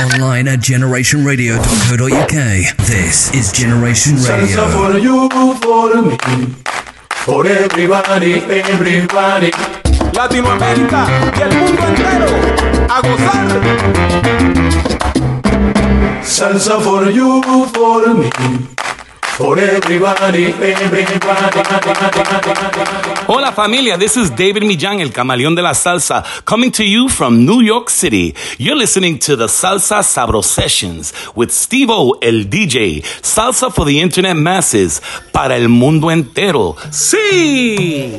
Online at generationradio.co.uk. This is Generation Salsa Radio. for you, for me, for everybody, everybody. Latinoamérica y el mundo entero a gozar. Salsa for you, for me, Hola familia, this is David Millán, el camaleón de la salsa, coming to you from New York City. You're listening to the Salsa Sabro Sessions with Steve O, el DJ. Salsa for the internet masses, para el mundo entero. Sí!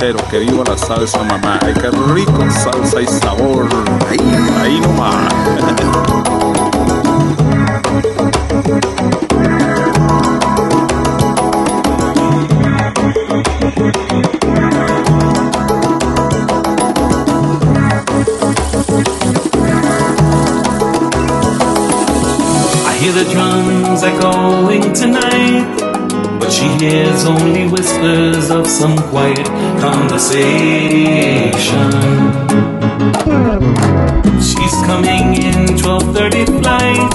Entero. Que viva la salsa, mamá. Ay, qué rico salsa y sabor. Ahí, ahí nomás. I hear the drums echoing tonight, she hears only whispers of some quiet conversation. She's coming in 12:30 flight.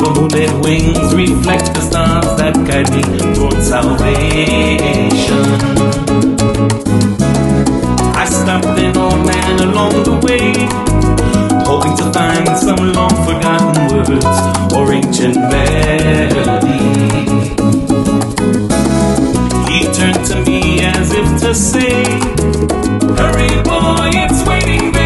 Moonlit wings reflect the stars that guide me towards salvation. I stopped an old man along the way hoping to find some long forgotten words or ancient melody. To say, Hurry, boy, it's waiting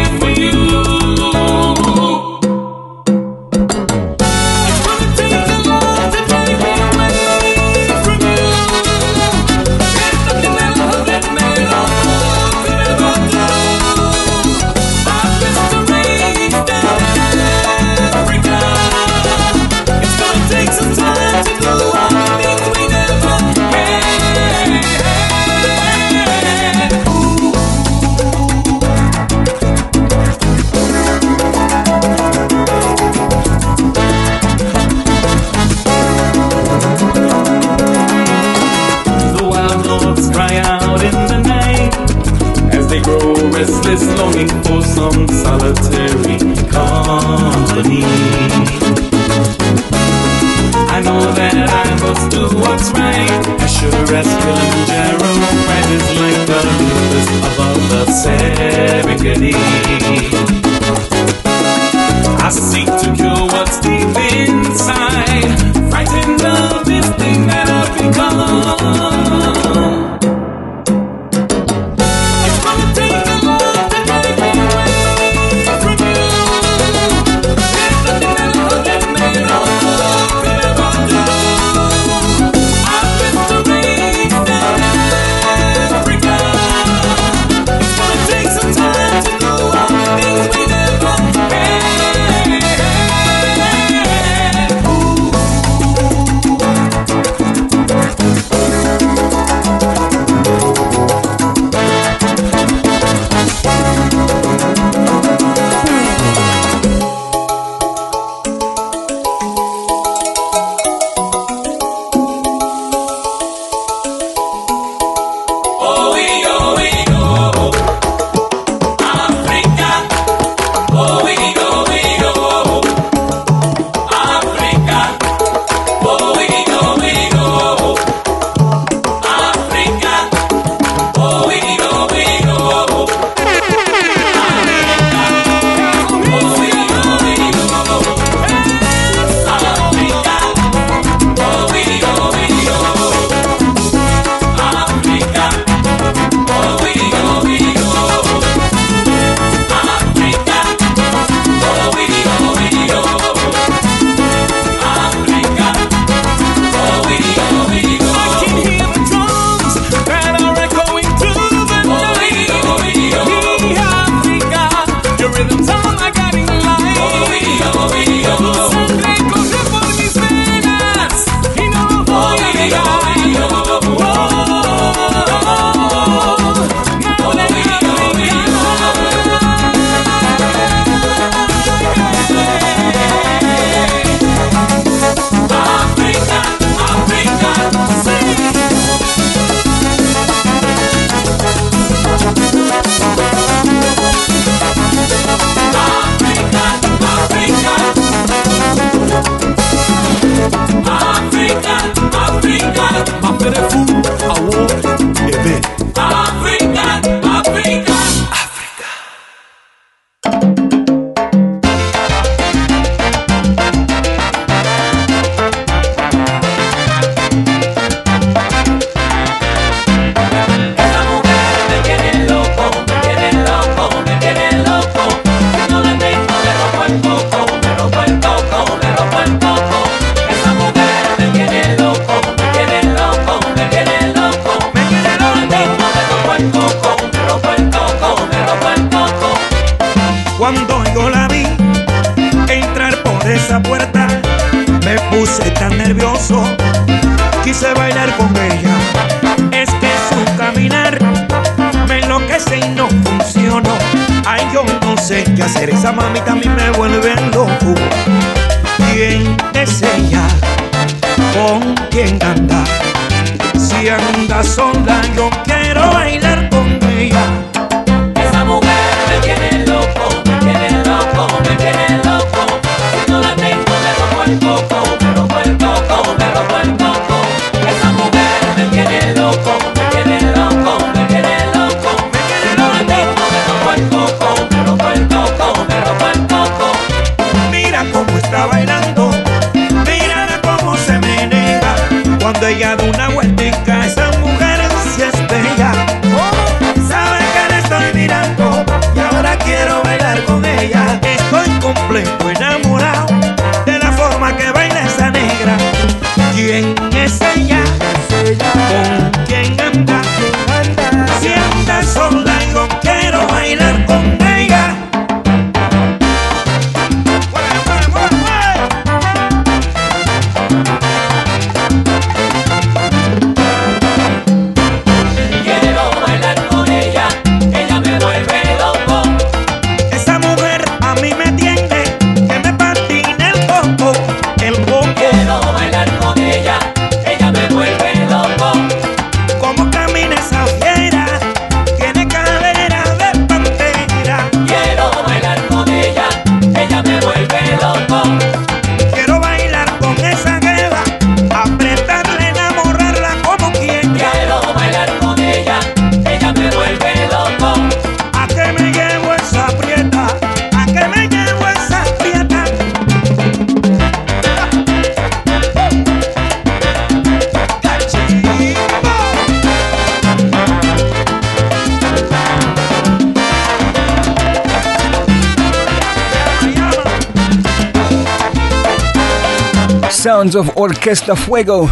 sounds of Orquesta Fuego.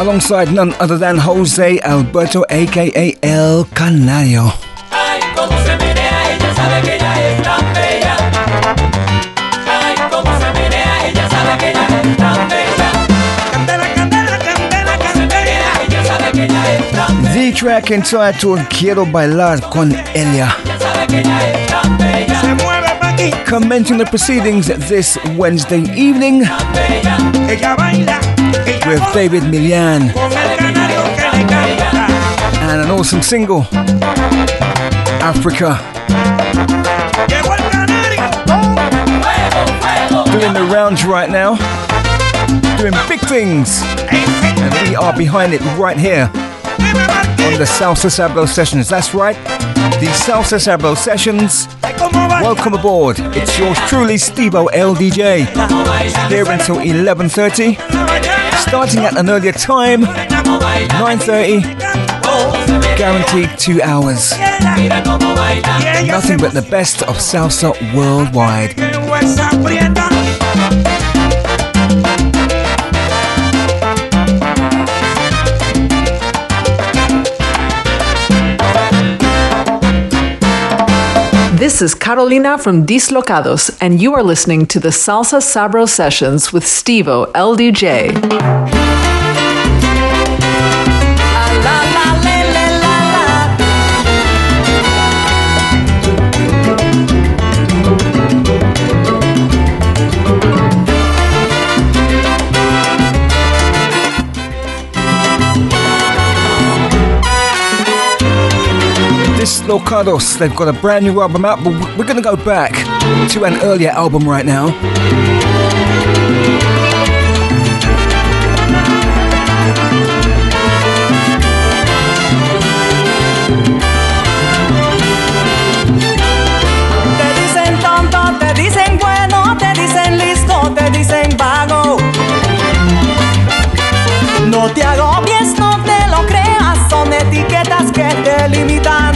Alongside none other than Jose Alberto aka El Canario. The track entitled Quiero bailar con ella commencing the proceedings this Wednesday evening with David Millán and an awesome single, Africa. Doing the rounds right now, doing big things, and we are behind it right here on the Salsa Sabro Sessions. That's right, the Salsa Sabro Sessions. Welcome aboard. It's yours truly, Stevo LDJ. Here until 11.30, starting at an earlier time, 9.30, guaranteed two hours. Nothing but the best of salsa worldwide. This is Carolina from Dislocados, and you are listening to the Salsa Sabro Sessions with Stevo LDJ. Locados. They've got a brand new album out, but we're going to go back to an earlier album right now. te agobies, no te lo creas, son etiquetas que te limitan.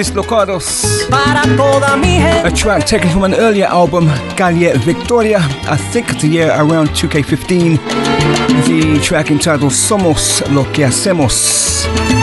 Dislocados. A track taken from an earlier album, Calle Victoria, I think the year around 2K15. The track entitled Somos Lo Que Hacemos.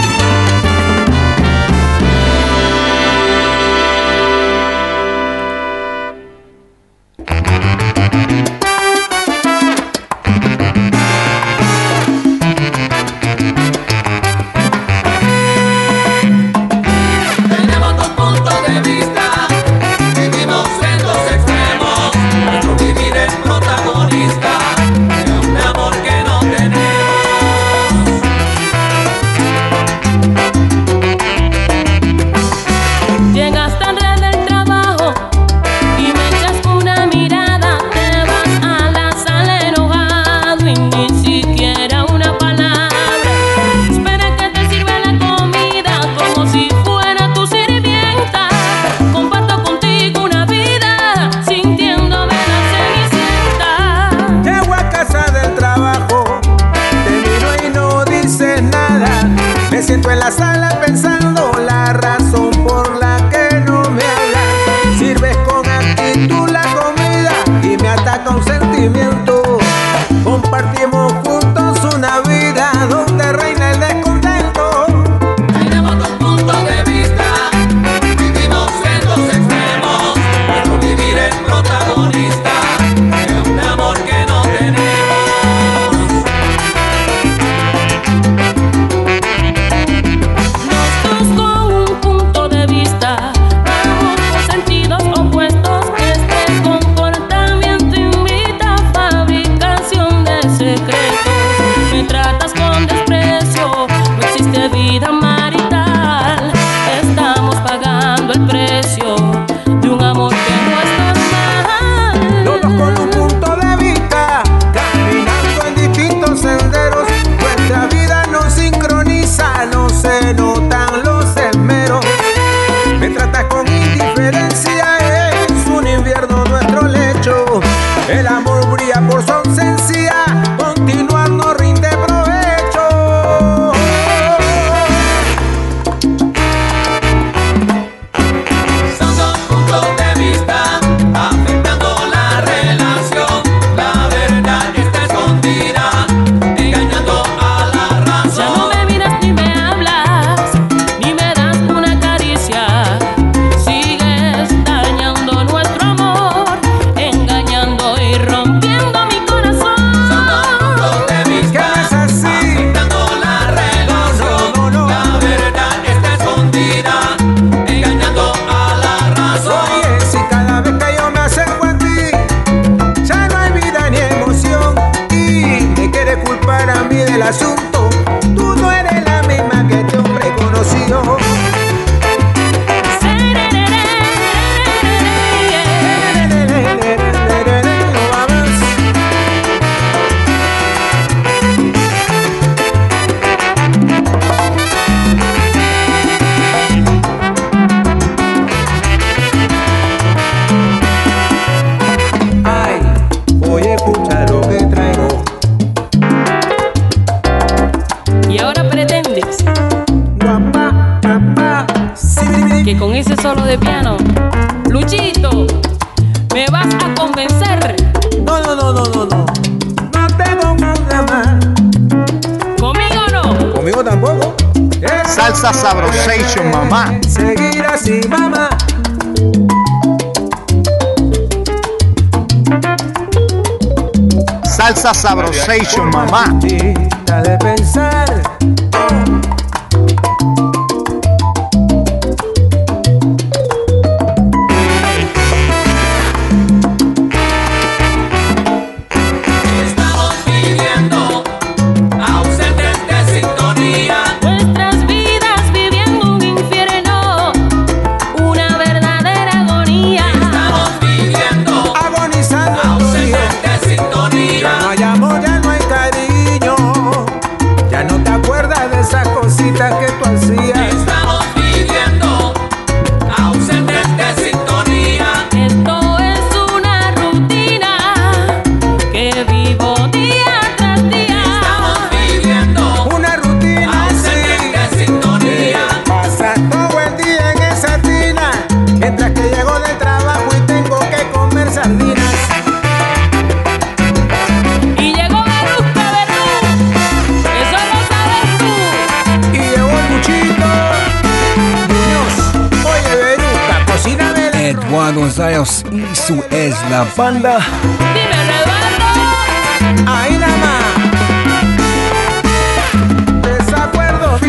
mate.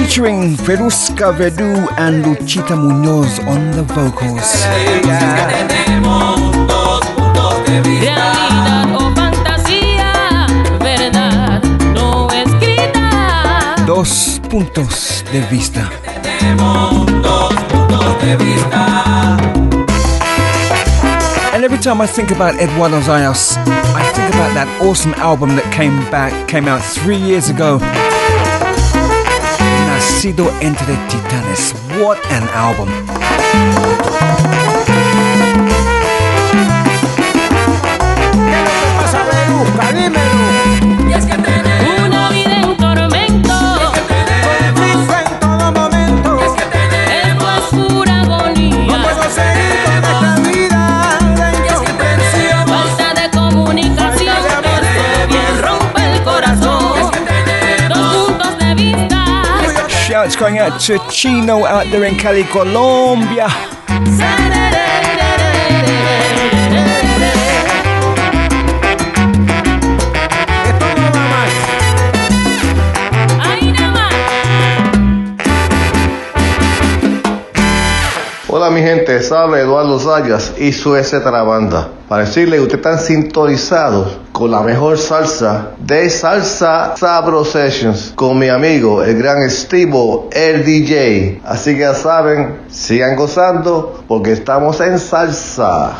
Featuring Feruska Vedu and Luchita Munoz on the vocals. Dos puntos de vista. And every time I think about Eduardo Zayas, I think about that awesome album that came back, came out three years ago. Entre Titanes. What an album. ¿Qué es lo que pasa, Beruca? Dímelo. Y es que Shouts going out to Chino out there in Cali, Colombia. Gente, sabe Eduardo Zayas y su S Banda. Para decirle que ustedes están sintonizados con la mejor salsa de Salsa Sabro Sessions con mi amigo, el gran Estivo, el DJ. Así que ya saben, sigan gozando porque estamos en salsa.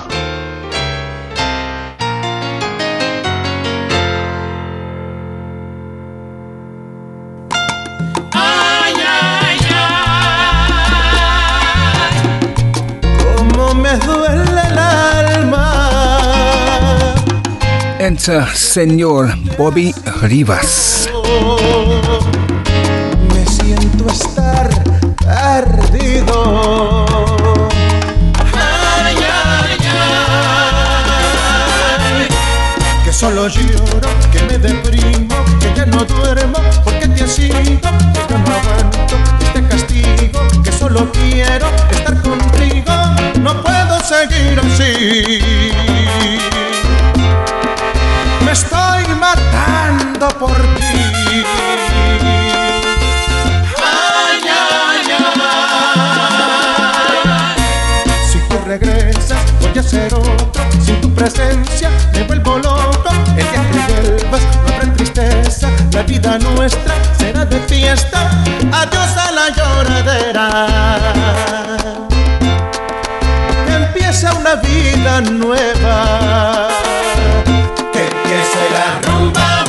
Señor Bobby Rivas. Me siento estar perdido. Ay, ay, ay. Que solo lloro, que me deprimo, que ya no duermo porque te has ido, que no aguanto este castigo, que solo quiero estar contigo, no puedo seguir así. Estoy matando por ti. Ay, ay, ay. Si tú regresas, voy a ser otro. Sin tu presencia, me vuelvo loco. El día que vuelvas, no habrá tristeza. La vida nuestra será de fiesta. Adiós a la lloradera. Una vida nueva. rumba, rumba.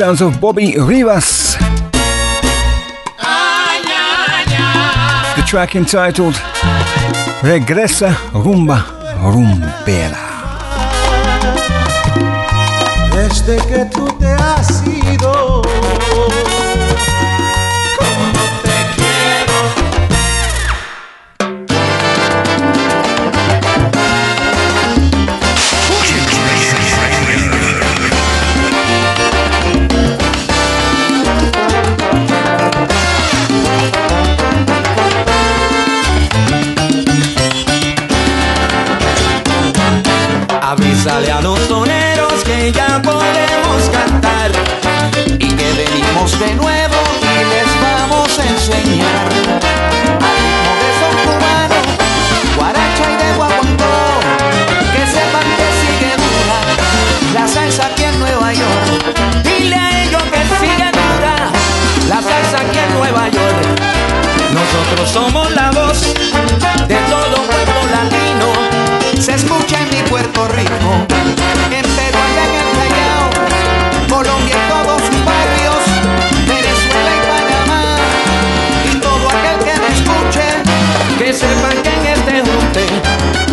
sounds of Bobby Rivas. The track entitled Regresa Rumba Rumbera. Desde que tú te has ido. Avísale a los toreros que ya podemos cantar y que venimos de nuevo y les vamos a enseñar. Al ritmo de son guaracha y de guaguancó, que sepan que sigue dura la salsa aquí en Nueva York. Dile a ellos que sigue dura la salsa aquí en Nueva York. Nosotros somos en mi Puerto Rico, en Perú allá en el Callao, Colombia en todos sus barrios, Venezuela y Panamá, y todo aquel que me escuche, que sepa que en este junte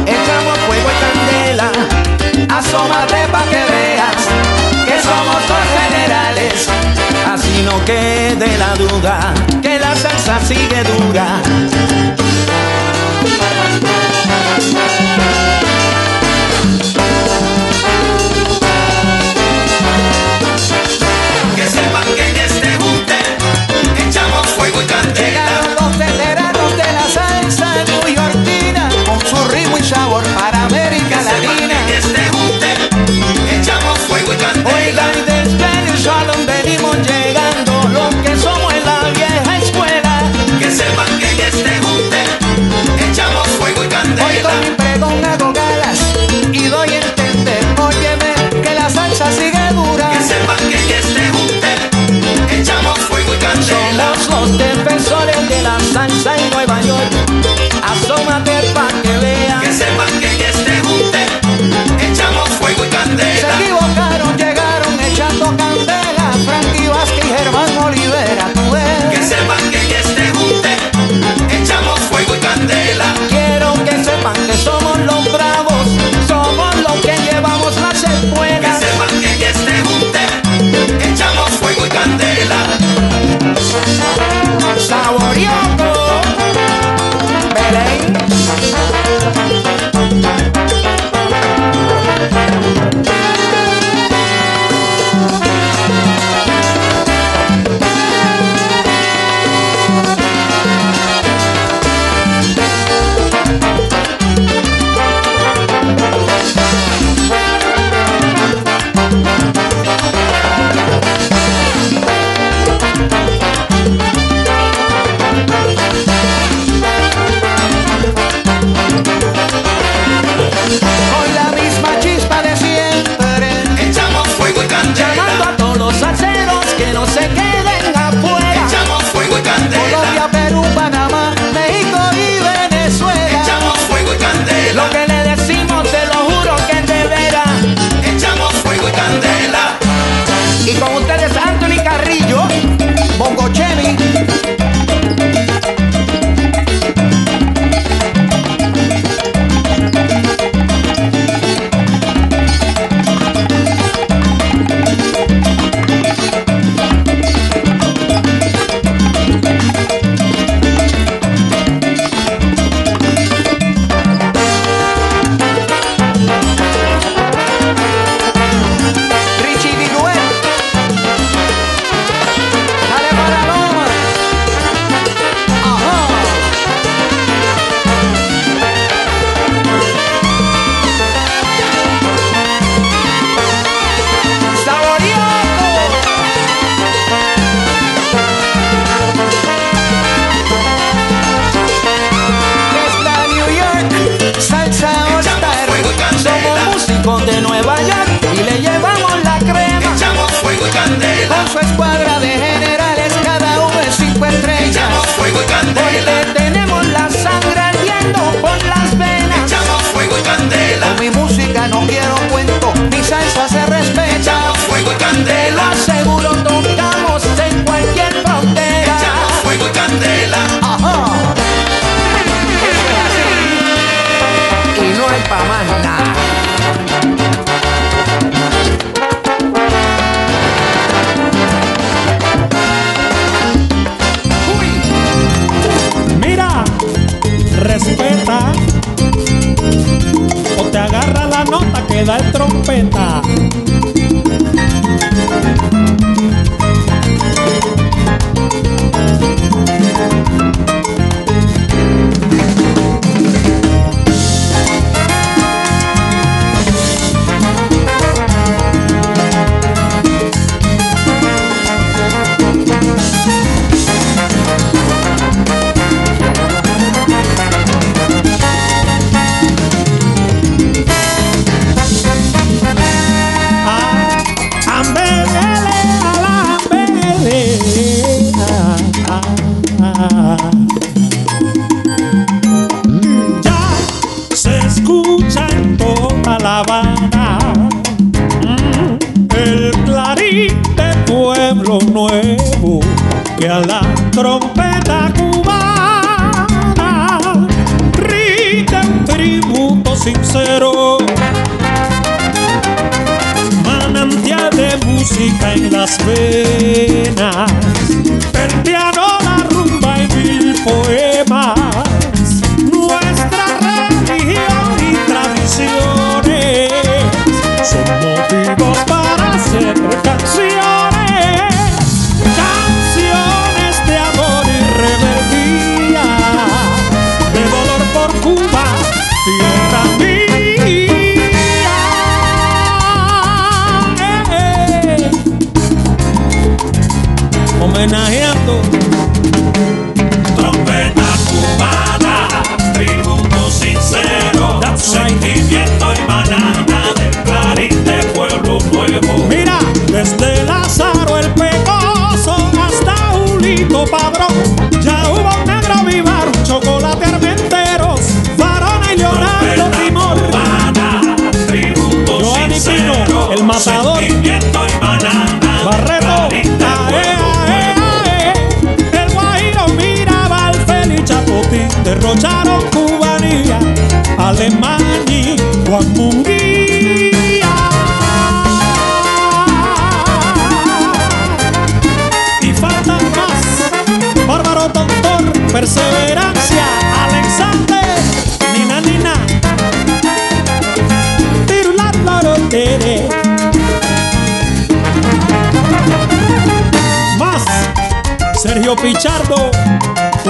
echamos fuego y candela, asómate pa' que veas que somos dos generales, así no quede la duda que la salsa sigue dura.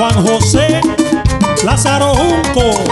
Juan José Lázaro Junco.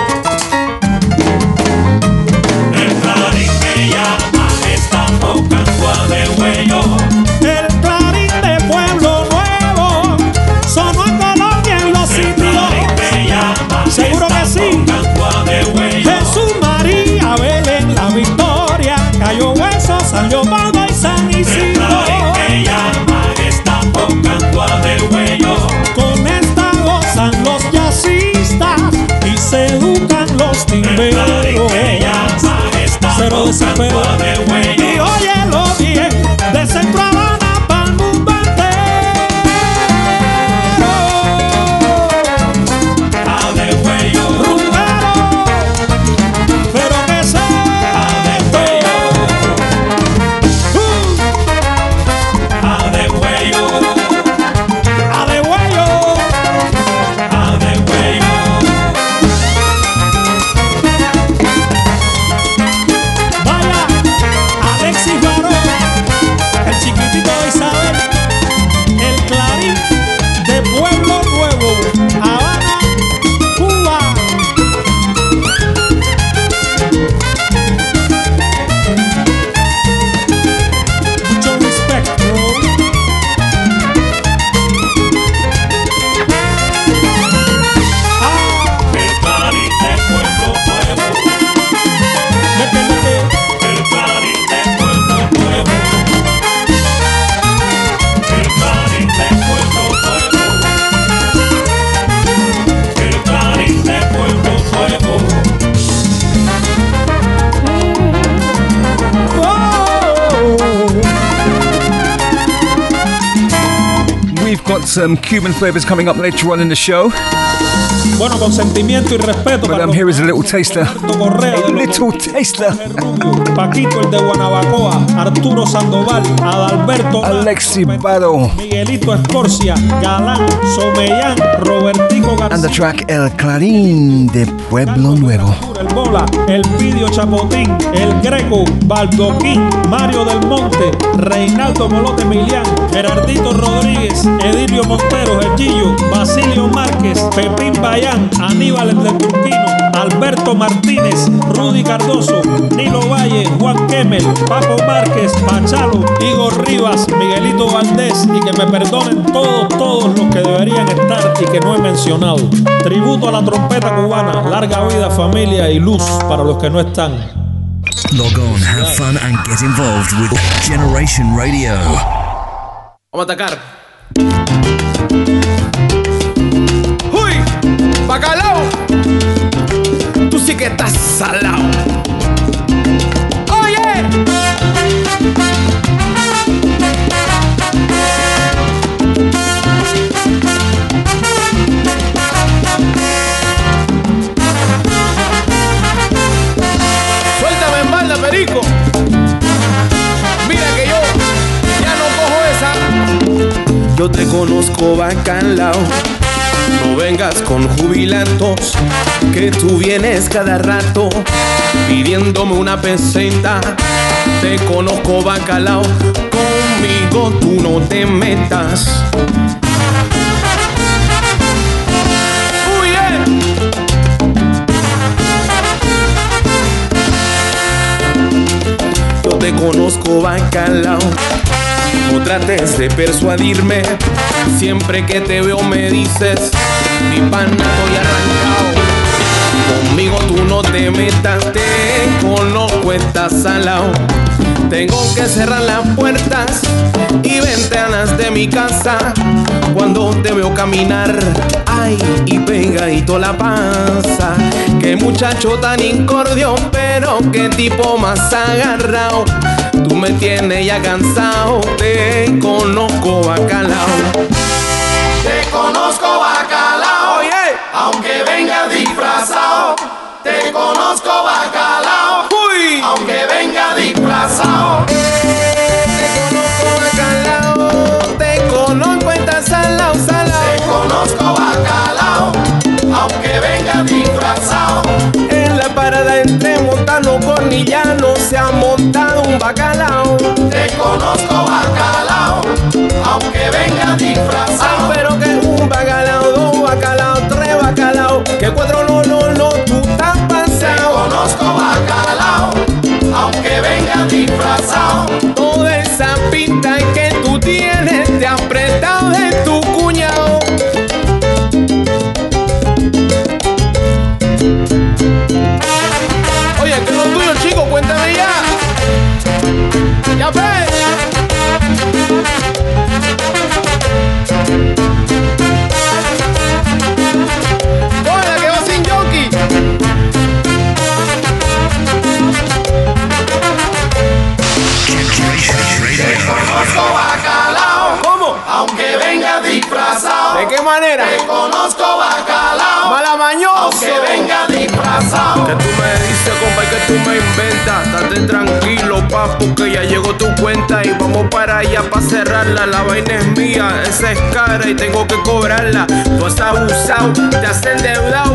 some Cuban flavors coming up later on in the show. Bueno, con sentimiento y respeto Madam, here is a little taster. A little taster. Paquito el de Guanabacoa, Arturo Sandoval, Adalberto Alexi Bado. Miguelito Escorcia, Galán, Somellán, Robertico García. And the track El Clarín de Pueblo Nuevo. El Bola, El Pidio Chapotín, El Greco, Baldoquín, Mario del Monte, Reinaldo Molote Emilián, Gerardito Rodríguez, Edilio Montero, El Gillo, Basilio Márquez, Pepín Bayán, Aníbal el del Turquino, Alberto Martínez, Rudy Cardoso, Nilo Valle, Juan Kemel, Paco Márquez, Pachalo, Igor Rivas, Miguelito Valdés y que me perdonen todos, todos los que deberían estar y que no he mencionado. Tributo a la trompeta cubana, larga vida, familia y luz para los que no están. Log on, have fun, and get involved with Generation Radio. Vamos a atacar. ¡Bacalao! Tú sí que estás salado. ¡Oye! Suéltame en balda, perico. Mira que yo ya no cojo esa. Yo te conozco bacalao. No vengas con jubilantos, que tú vienes cada rato pidiéndome una peseta. Te conozco bacalao, conmigo tú no te metas. Yo te conozco bacalao. No trates de persuadirme. Siempre que te veo me dices, mi pana estoy arrancado. Conmigo tú no te metas, te conozco, estás salao. Tengo que cerrar las puertas y ventanas de mi casa cuando te veo caminar. Ay, y pegadito la panza. Qué muchacho tan incordio, pero qué tipo más agarrado. Tú me tienes ya cansado, te conozco bacalao. Te conozco bacalao, aunque venga disfrazado. En la parada entre Montano Cornillano se ha montado un bacalao. Te conozco bacalao, aunque venga disfrazado. de inflação. Que tú me dices, compa, que tú me inventas. Date tranquilo, papu, que ya llegó tu cuenta. Y vamos para allá para cerrarla. La vaina es mía, esa es cara y tengo que cobrarla. Tú has abusado, te has endeudado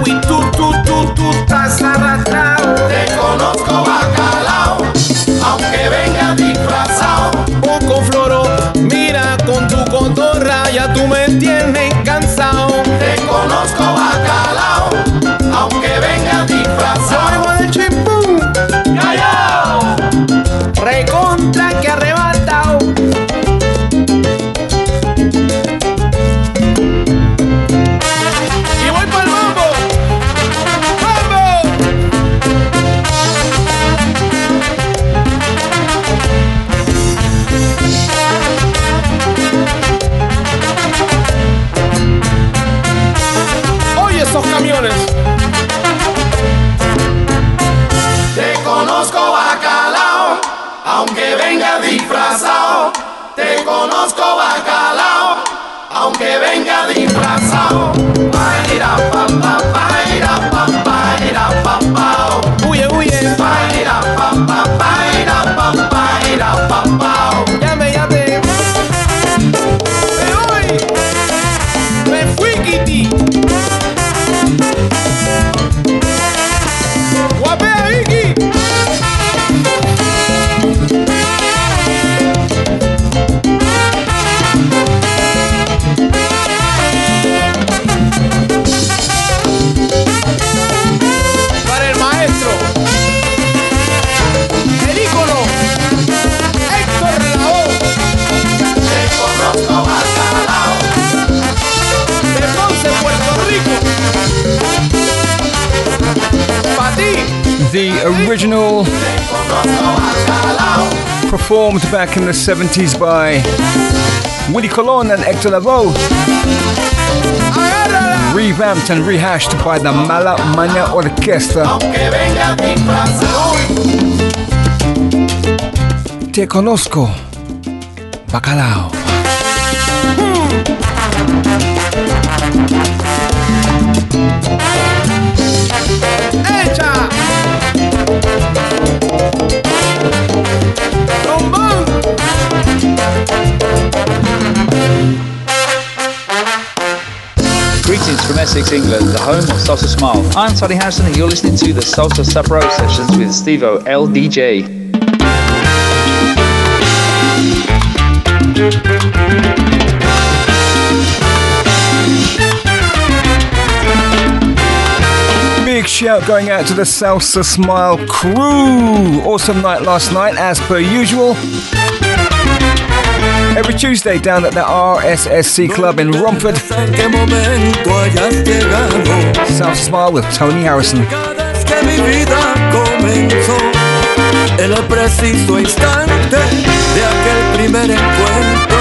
back in the 70s by Willie Colon and Hector Lavoe. Revamped and rehashed by the Mala Mania disfrazado. Te conozco, bacalao. Greetings from Essex, England, the home of Salsa Smile. I'm Tony Harrison, and you're listening to the Salsa Sabro sessions with Stevo LDJ. Big shout going out to the Salsa Smile crew. Awesome night last night, as per usual. Every Tuesday down at the RSSC Club in Romford. Salsa Smile with Tony Harrison. que mi vida comenzó en el preciso instante de aquel primer encuentro.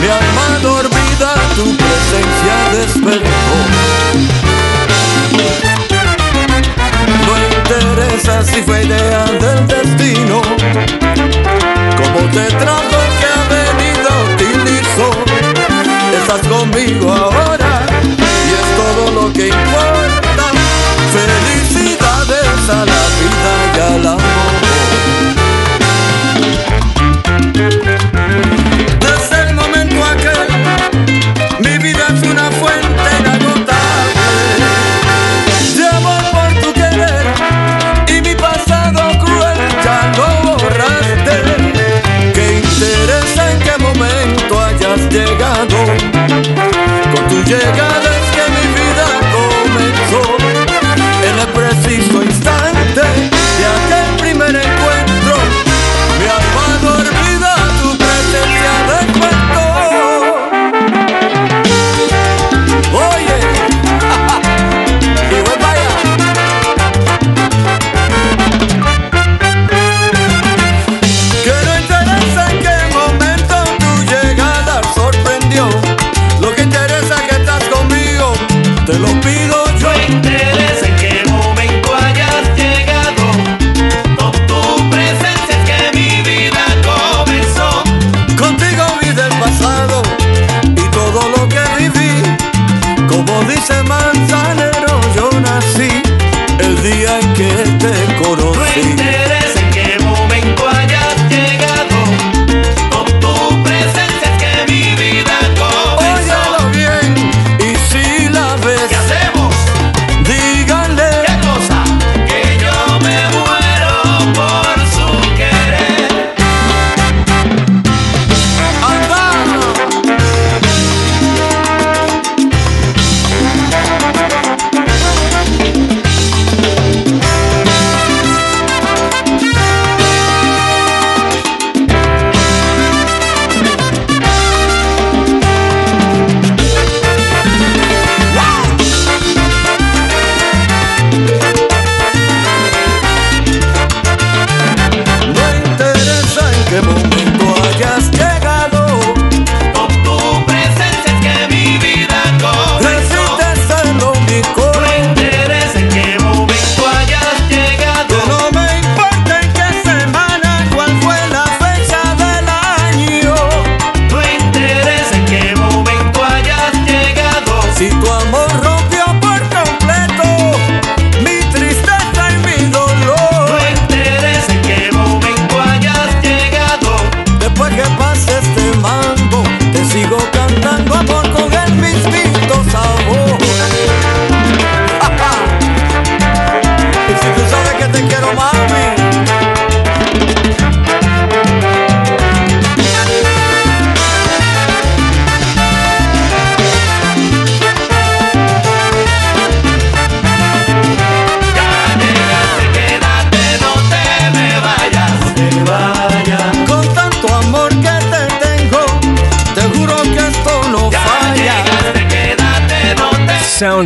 Mi alma dormida tu presencia despertó. No interesa si fue idea del destino, como te trato Estás conmigo ahora y es todo lo que importa. Felicidades a la vida y al amor. llega.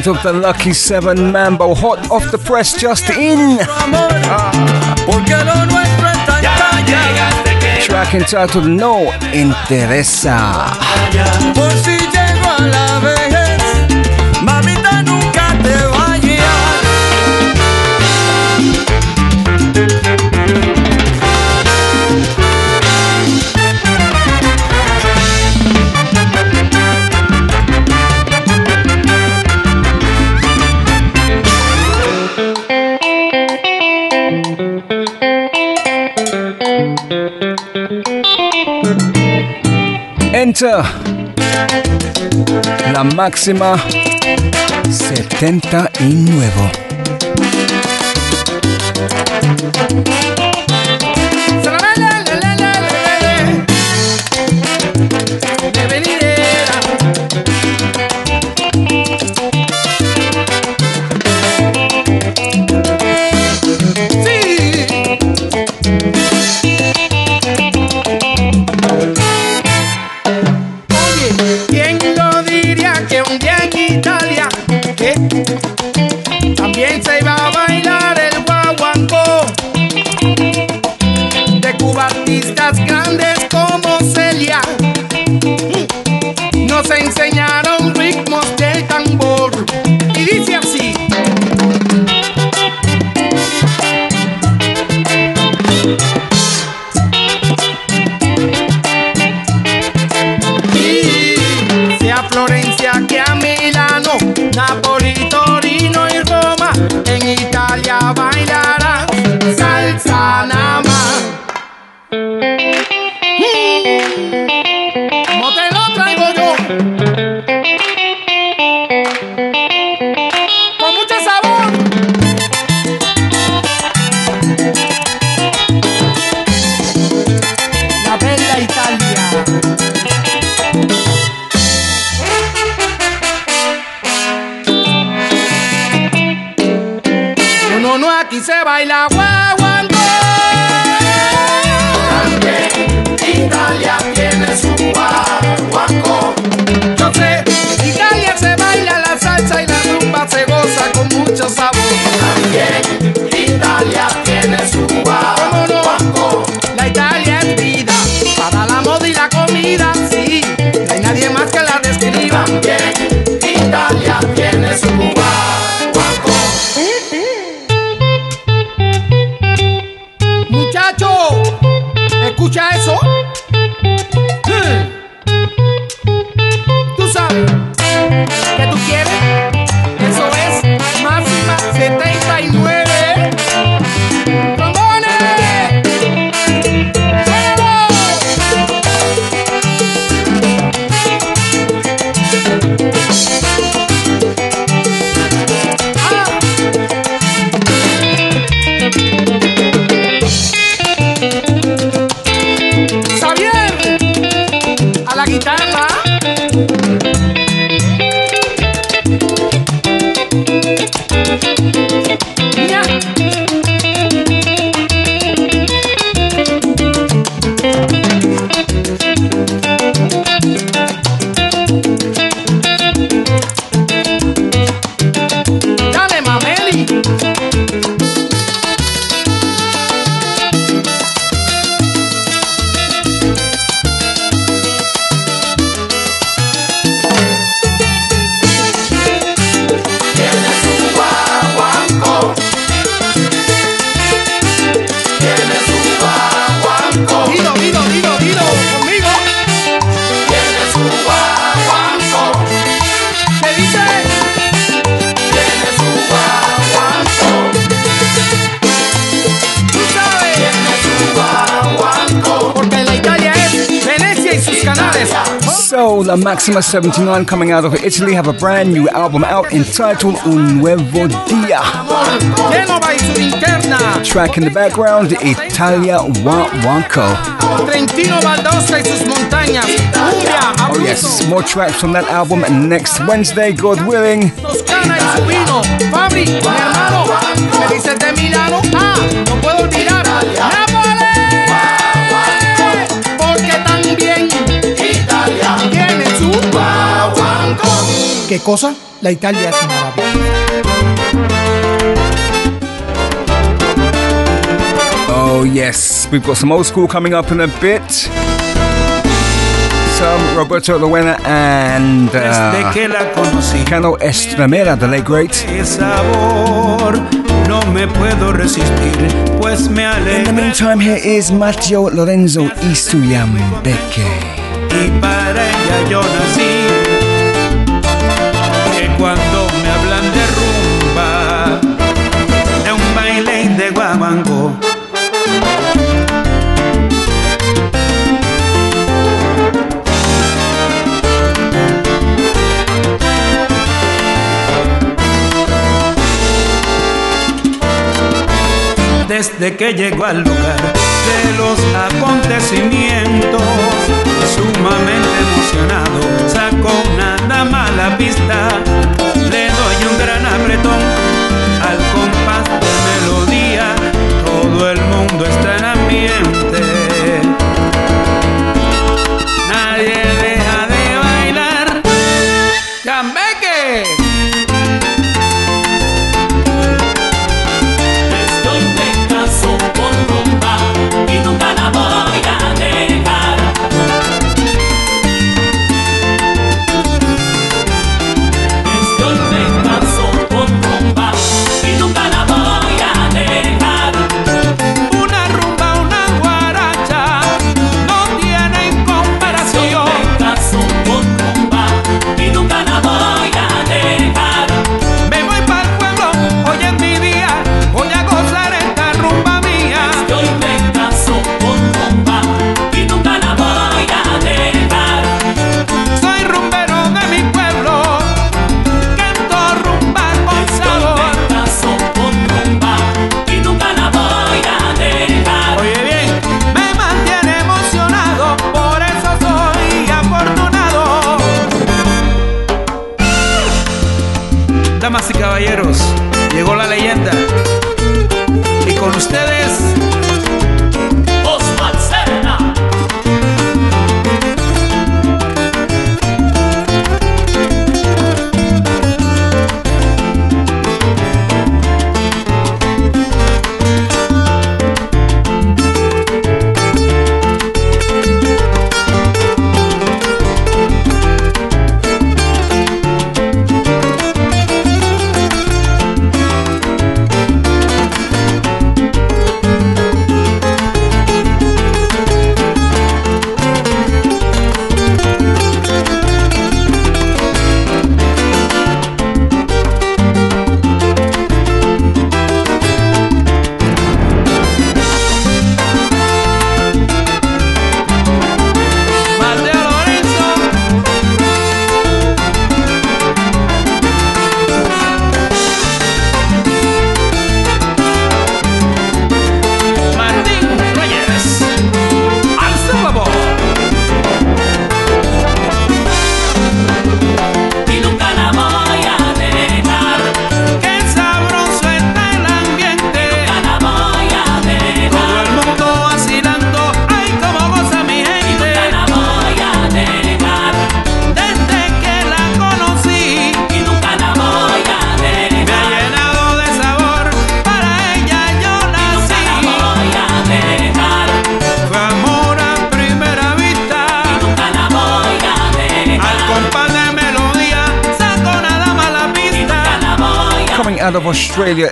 sounds of the Lucky Seven Mambo, hot off the press, just in. Track entitled No Interesa. La máxima setenta y nueve. Muñequita 79 coming out of Italy have a brand new album out entitled Un Nuevo Dia. Track in the background Italia Wanco. Oh yes, more tracks from that album next Wednesday, God willing. qué cosa? La Italia es maravilla. Oh yes, we've got some old school coming up in a bit. Some Roberto Luena and uh, Cano Estramera, the late great. In the meantime, here is Matteo Lorenzo Istuyambeke. Y para ella yo nací. Desde que llegó al lugar de los acontecimientos, sumamente emocionado, sacó una dama a la pista, le doy un gran apretón.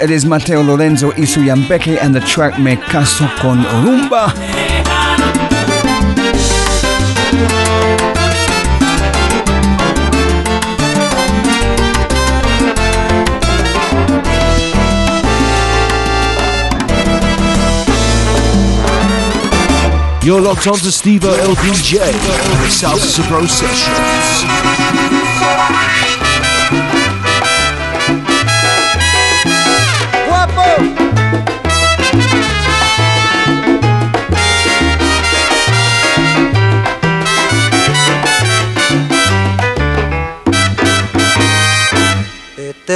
it is Mateo Lorenzo, Isu Yambeke, and the track Me Caso con Rumba. You're locked onto Steve LDJ, Salsa Sabro Sessions.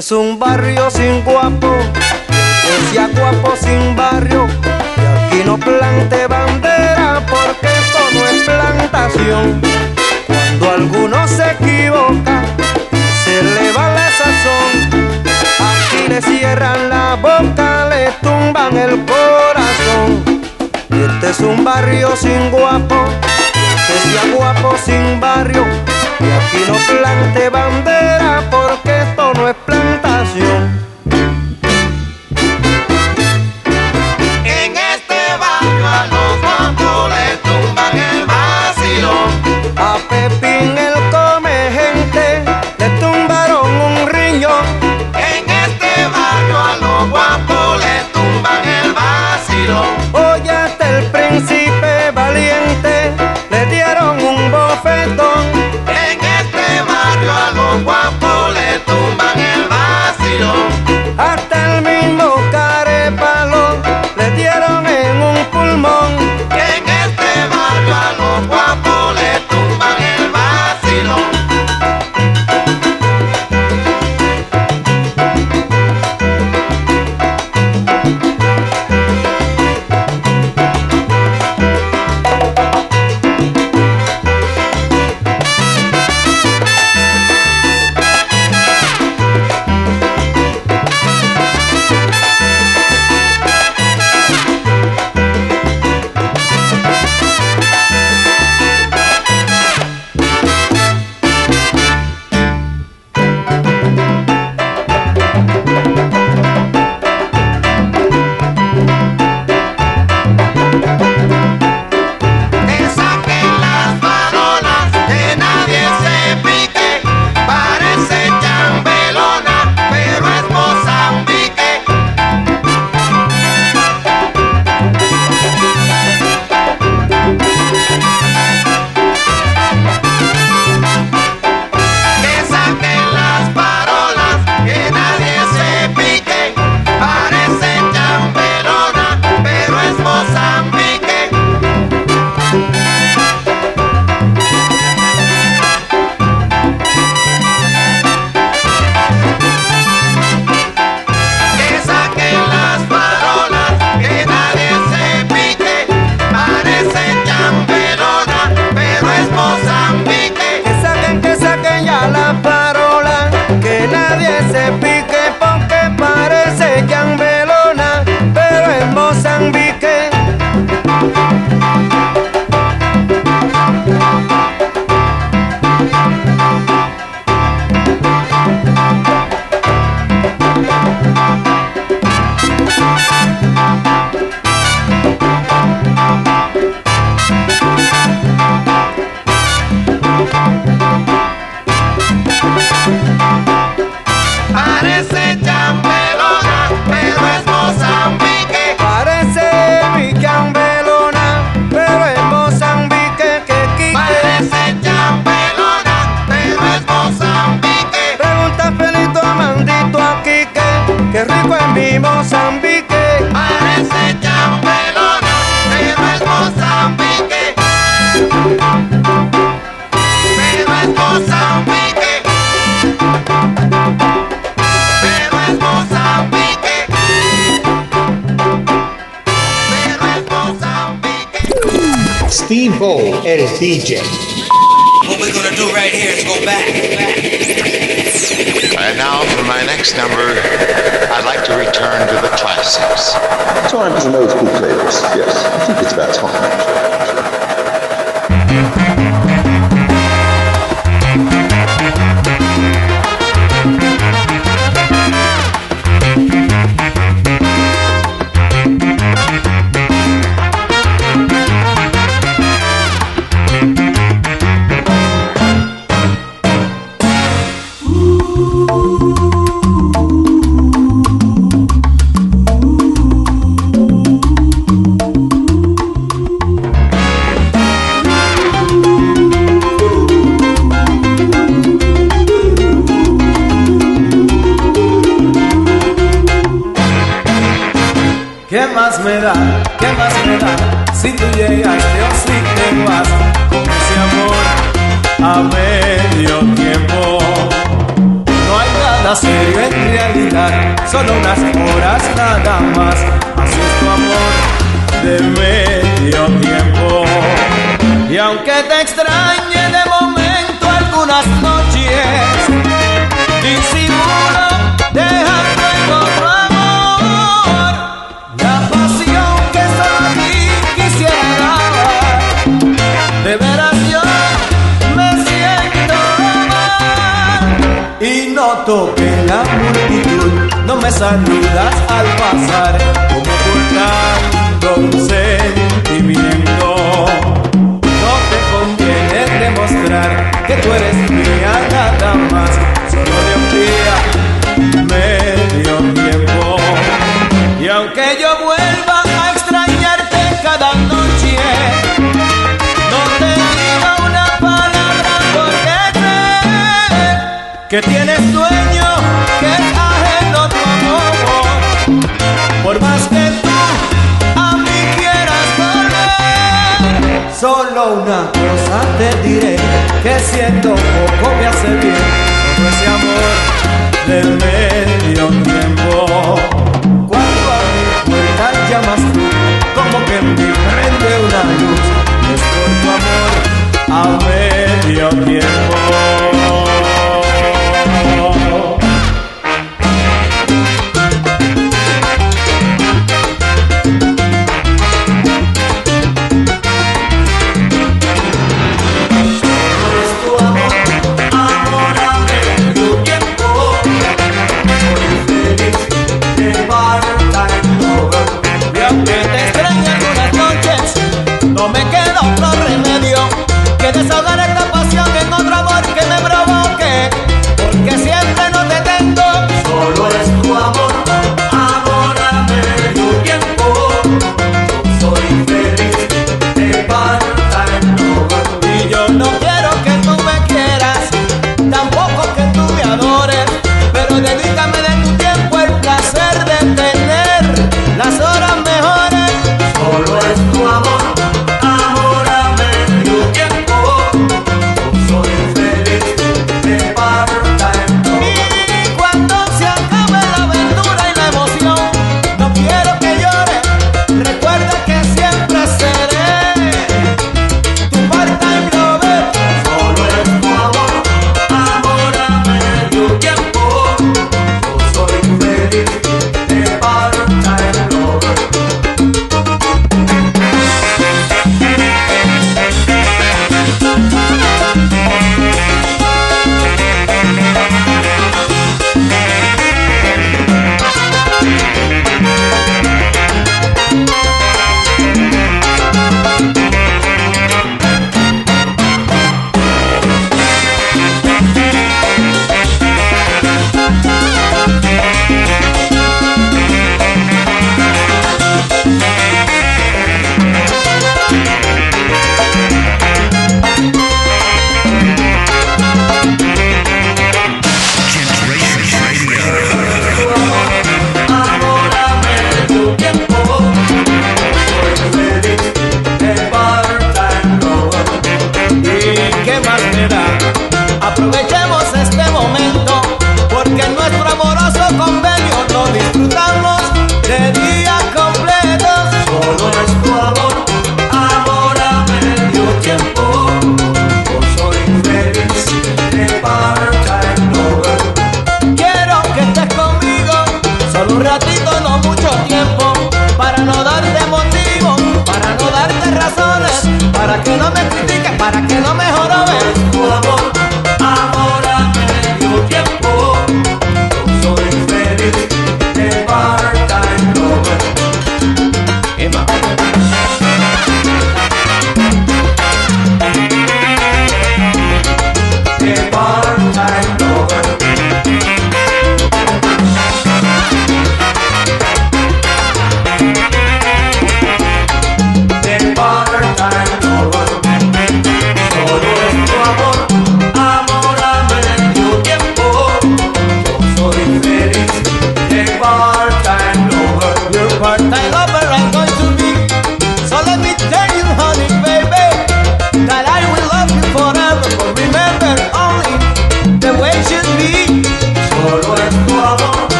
es un barrio sin guapo, que sea guapo sin barrio, y aquí no plante bandera porque esto no es plantación. Cuando alguno se equivoca, se le va la sazón, aquí le cierran la boca, le tumban el corazón. Y este es un barrio sin guapo, este que sea guapo sin barrio, y aquí no plante bandera porque esto no es plan DJ. What we're gonna do right here is go back. And now for my next number, I'd like to return to the classics. Time for those to know who. Yes, I think it's about time.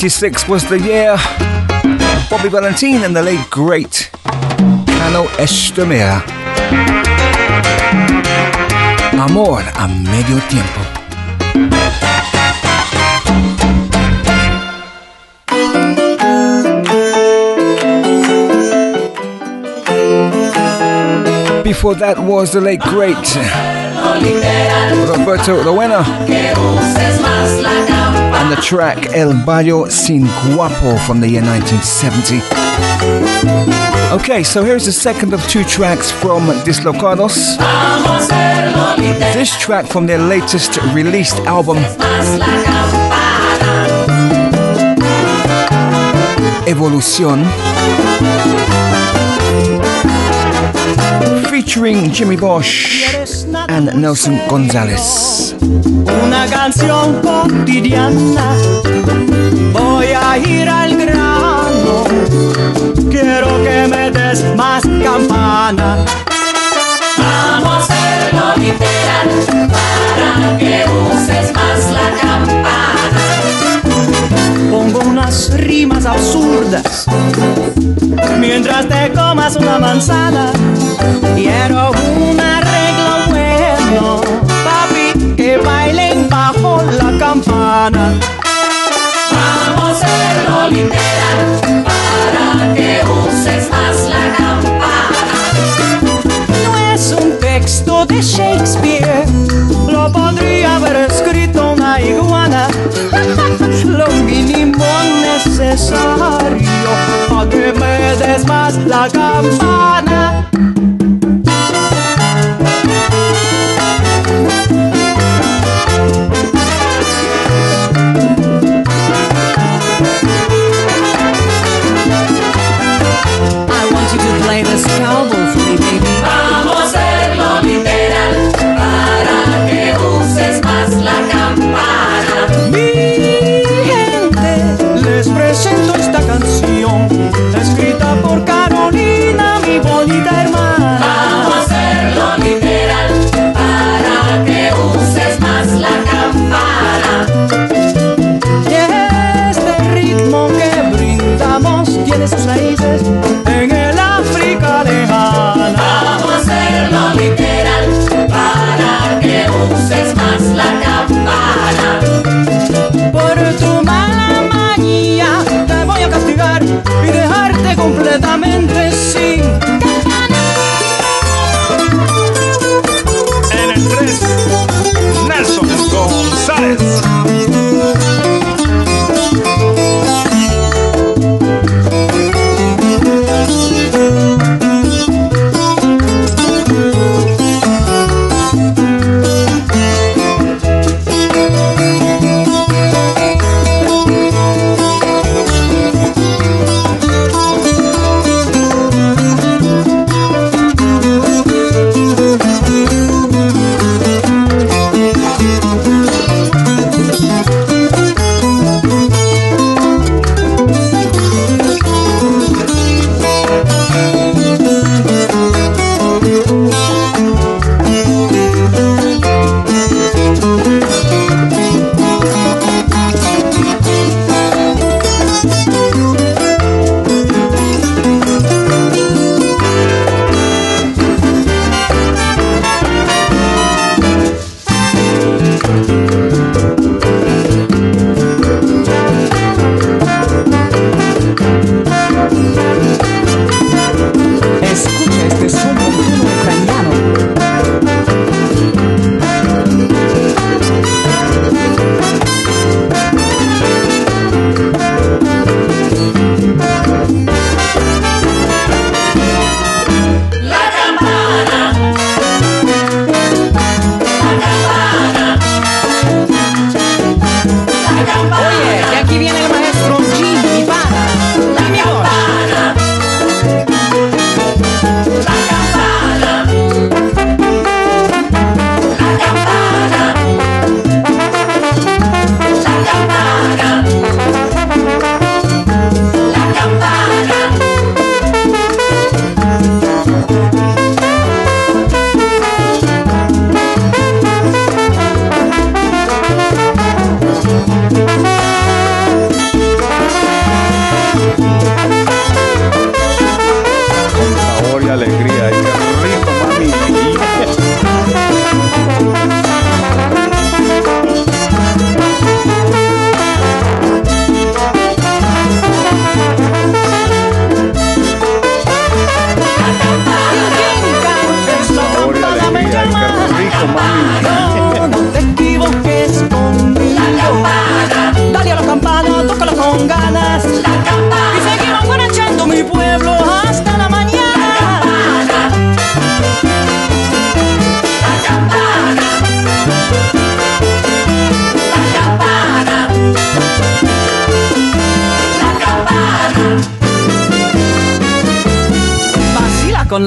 Eighty-six was the year Bobby Valentine and the late great Cano Estremera. Amor a medio tiempo. Before that was the late great Roberto Roena. and the track El Barrio Sin Guapo from the year 1970. Okay, so here's the second of two tracks from Dislocados. This track from their latest released album, Evolución, featuring Jimmy Bosch and Nelson Gonzalez. Una canción cotidiana. Voy a ir al grano. Quiero que me des más campana. Vamos a hacerlo literal para que uses más la campana. Pongo unas rimas absurdas mientras te comas una manzana. Quiero campana. Vamos a hacerlo literal para que uses más la campana. No es un texto de Shakespeare, lo podría haber escrito una iguana. Lo mínimo necesario para que me des más la campana.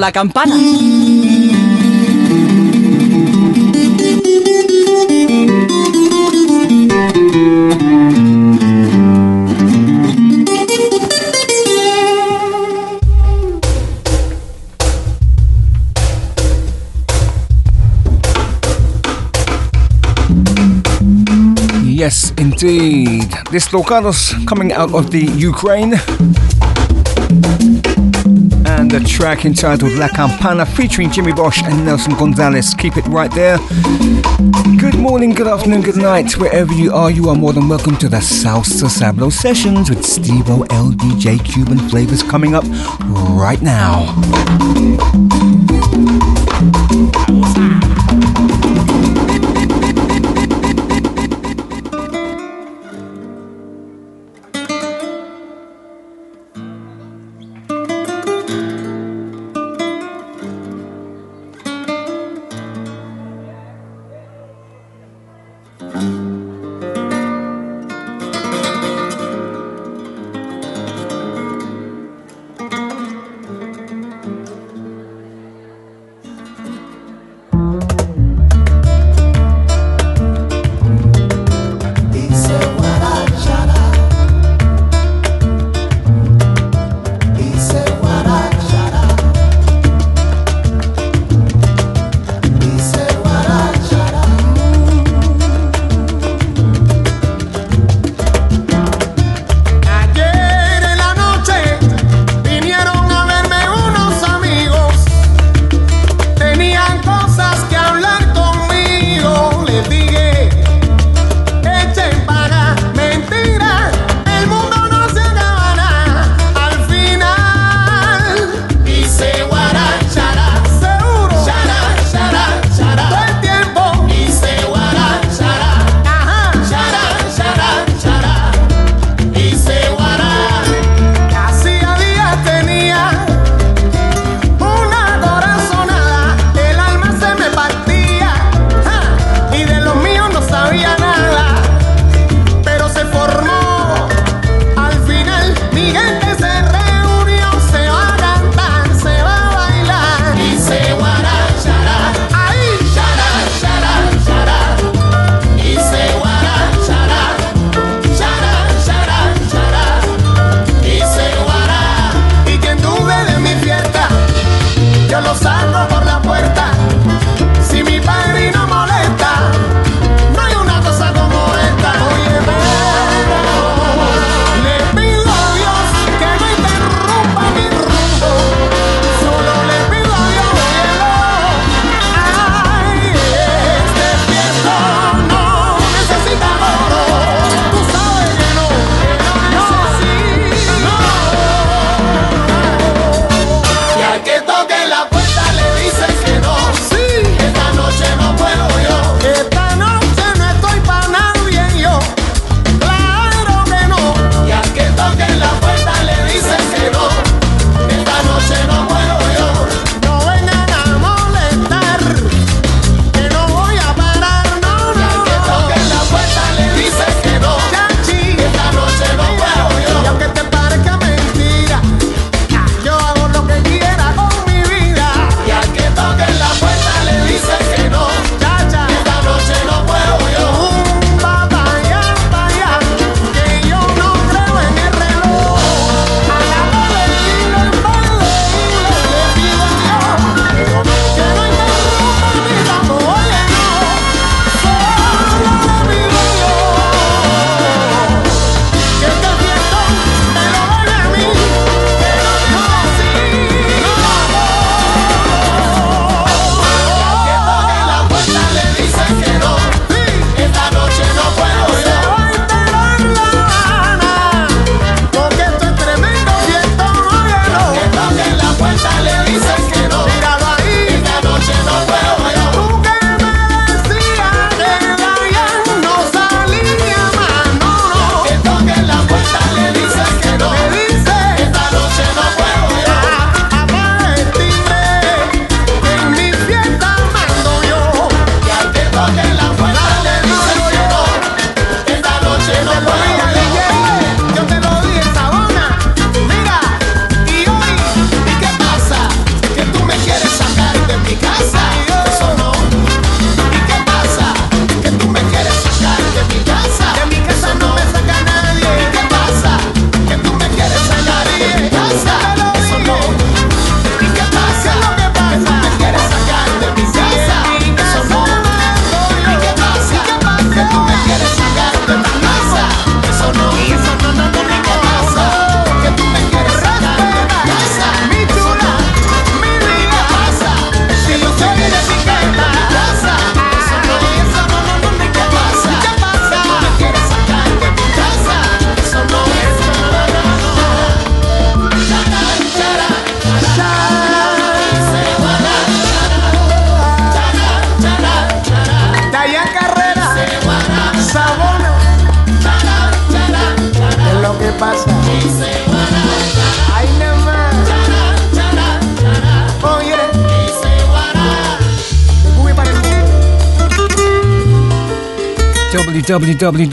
La campana. Yes, indeed. Dislocados coming out of the Ukraine. The track entitled La Campana featuring Jimmy Bosch and Nelson Gonzalez. Keep it right there. Good morning, good afternoon, good night. Wherever you are, you are more than welcome to the Salsa Sabro sessions with Steve LDJ Cuban flavors coming up right now.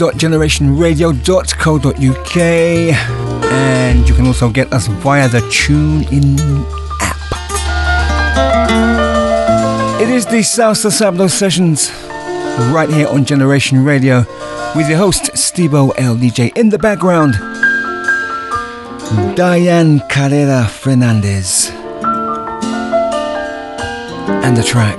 www.generationradio.co.uk and you can also get us via the TuneIn app. It is the Salsa Sabro sessions right here on Generation Radio with your host Stevo LDJ in the background. Diane Carrera Fernandez and the track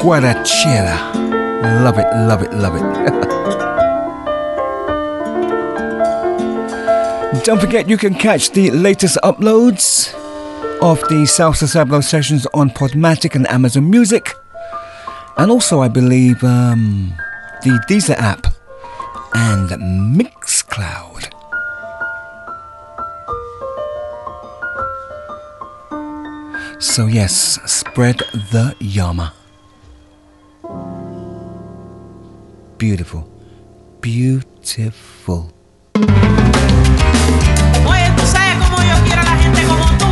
Guarachera. Love it, love it, love it. Don't forget you can catch the latest uploads of the Salsa Sabro sessions on Podomatic and Amazon Music. And also, I believe, um, the Deezer app and Mixcloud. So, yes, spread the Yama. Beautiful. Beautiful. Oye, tú sabes cómo yo quiero a la gente como tú.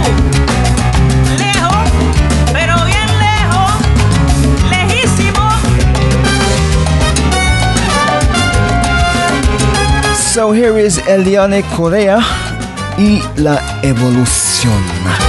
Lejos, pero bien lejos, lejísimo. So here is Eliane Correa y la evolución.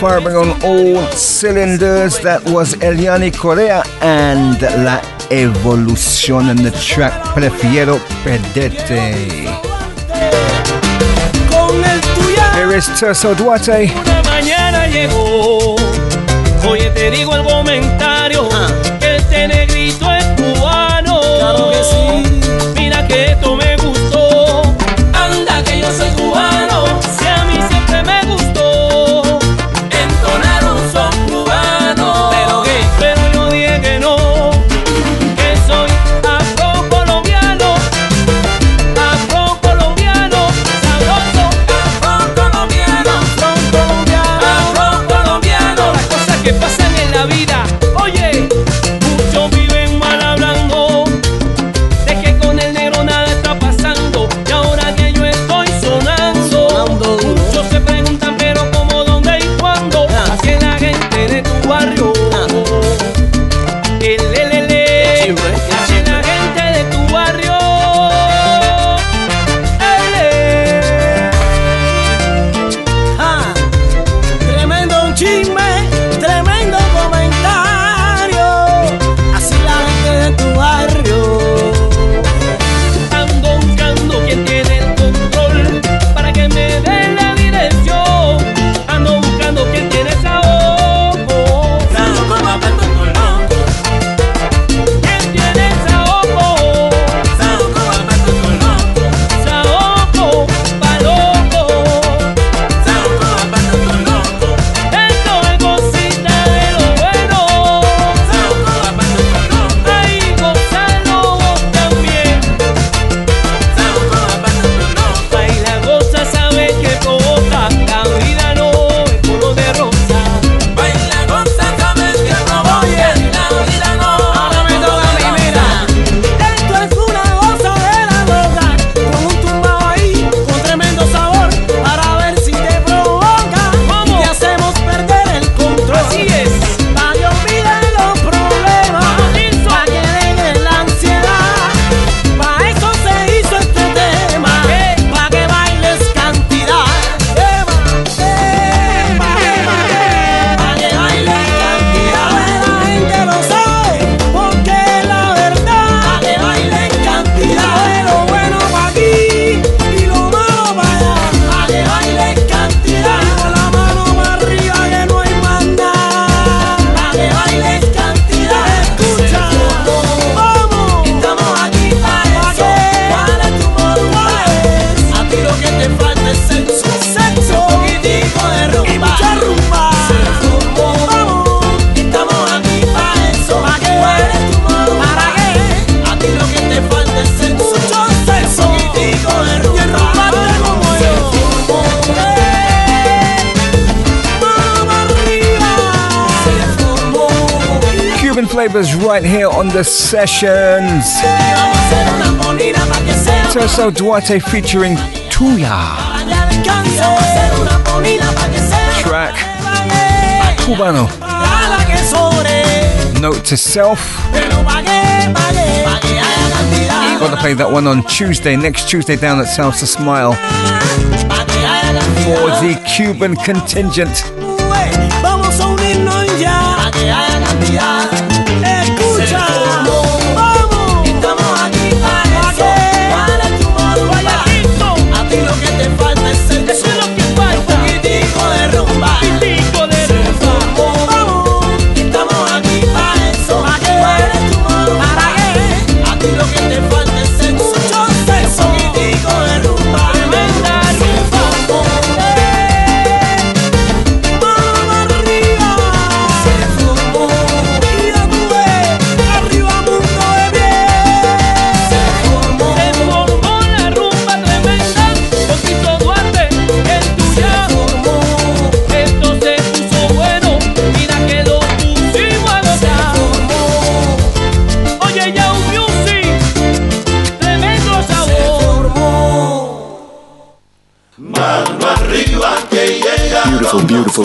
firing on all cylinders. That was Eliane Correa and La Evolución and the track Prefiero Perderte. Here is Tirso Duarte. Flavors right here on the sessions. Tirso Duarte featuring Tuya. Track Cubano. Note to self. Got to play that one on Tuesday, next Tuesday down at South to Smile for the Cuban contingent. escuchar.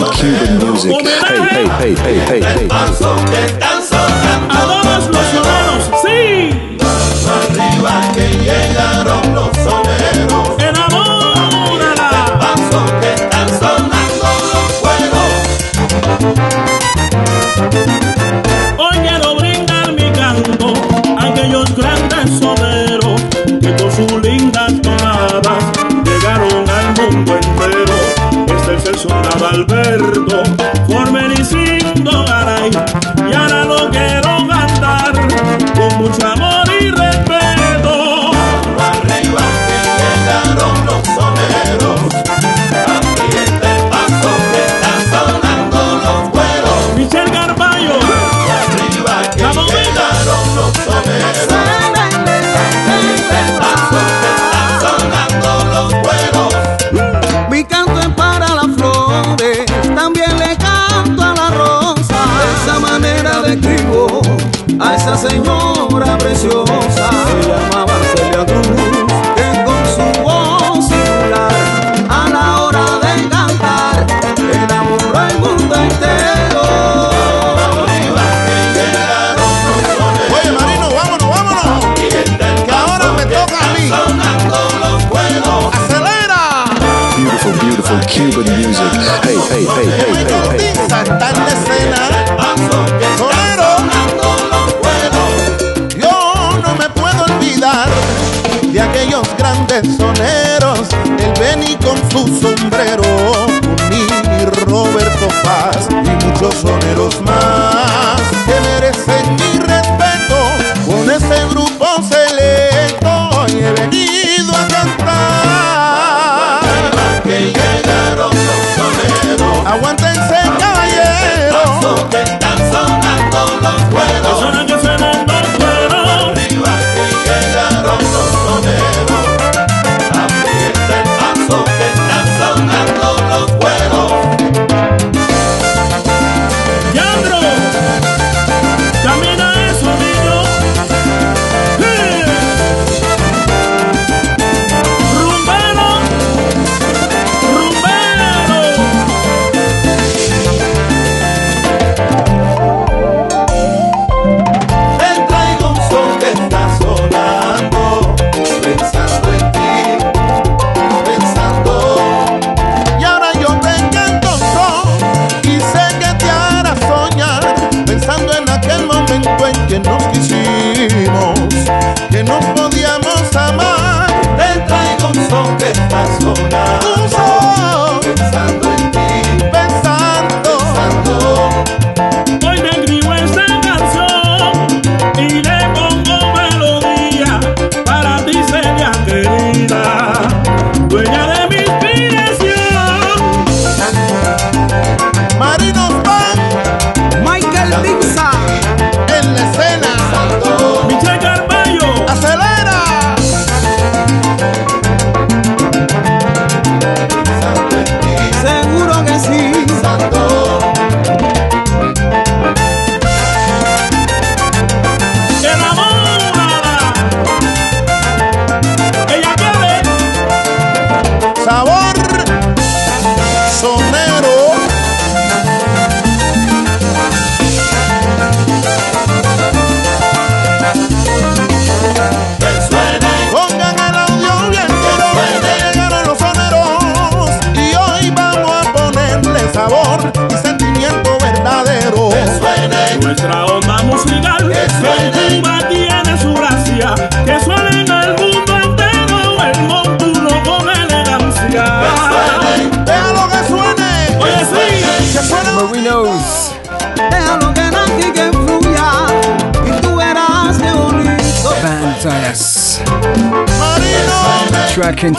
Cuban music. Hey, hey, hey, hey, hey, hey.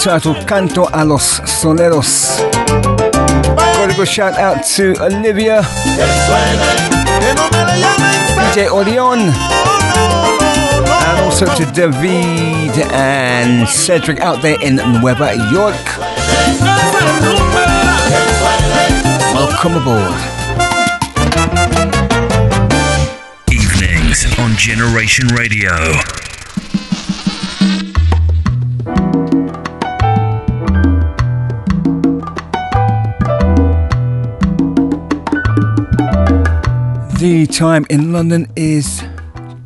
titled Canto a los Soneros. Got a good shout out to Olivia, DJ Orion, and also to David and Cedric out there in Nueva York. Welcome aboard. Evenings on Generation Radio. The time in London is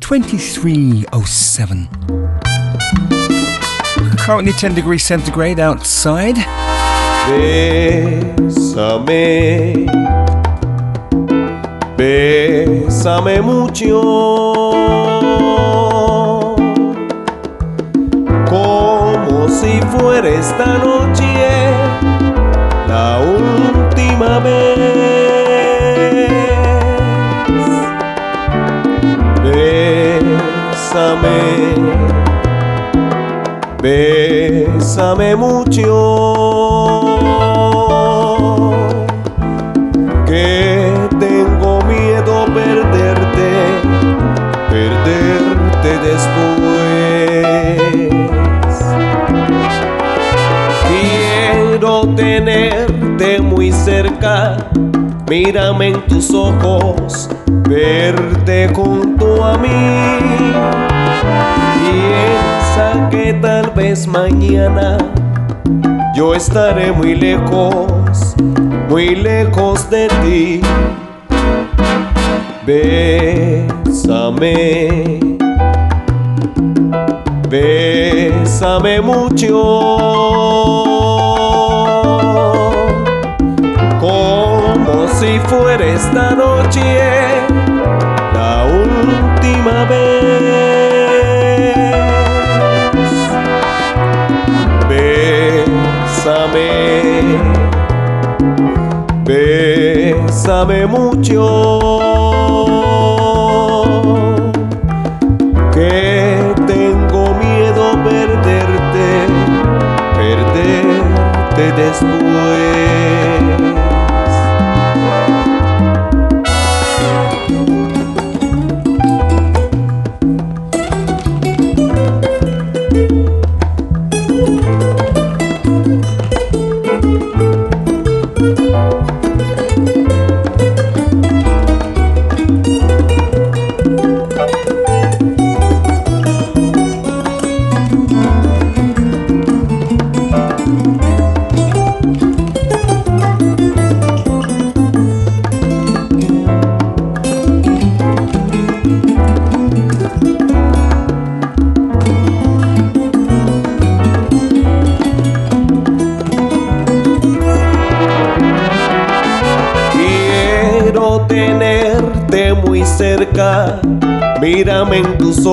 2307. Currently 10 degrees centigrade outside. Bésame, bésame mucho, como si fuera esta noche. pésame mucho que tengo miedo perderte, perderte después. Quiero tenerte muy cerca, mírame en tus ojos, verte junto a mí. Vez mañana. Yo estaré muy lejos, muy lejos de ti. Bésame, bésame mucho, como si fuera esta noche bésame mucho. Que tengo miedo perderte, perderte después.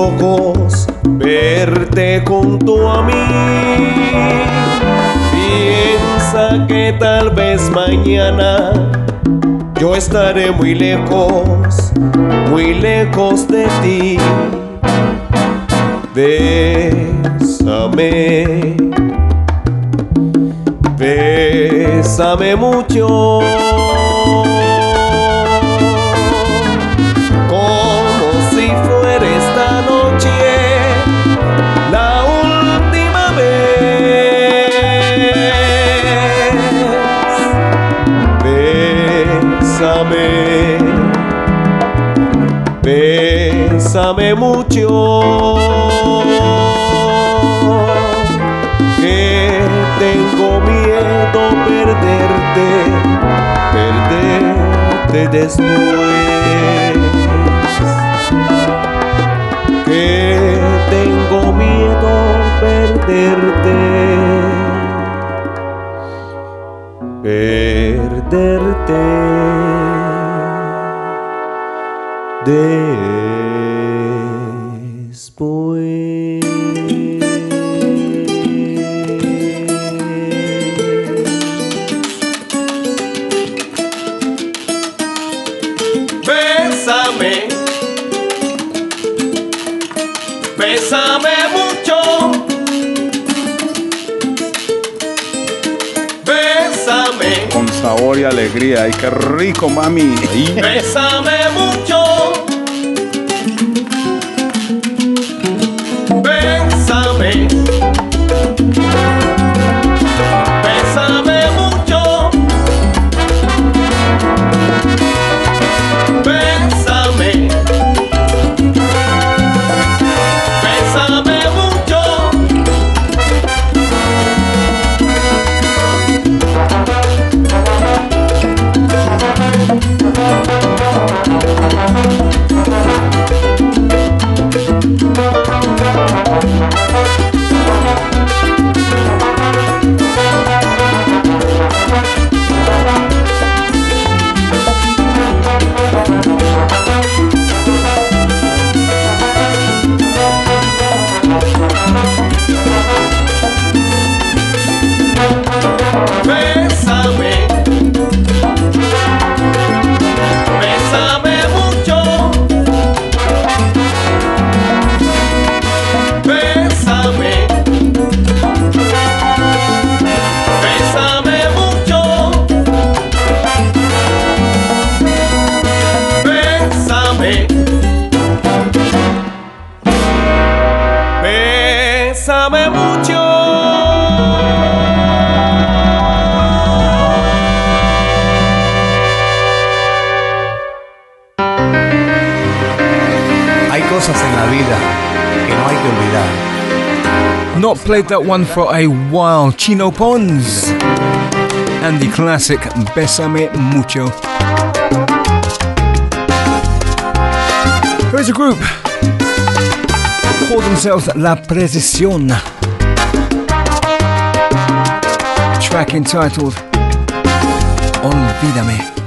Ojos, verte junto a mí. Piensa que tal vez mañana yo estaré muy lejos, muy lejos de ti. Bésame, bésame mucho. Mucho. Que tengo miedo perderte, perderte después. Que tengo miedo perderte, perderte played that one for a while. Chino Pons and the classic Besame Mucho. Here's a group call themselves La Precisión. Track entitled Olvídame.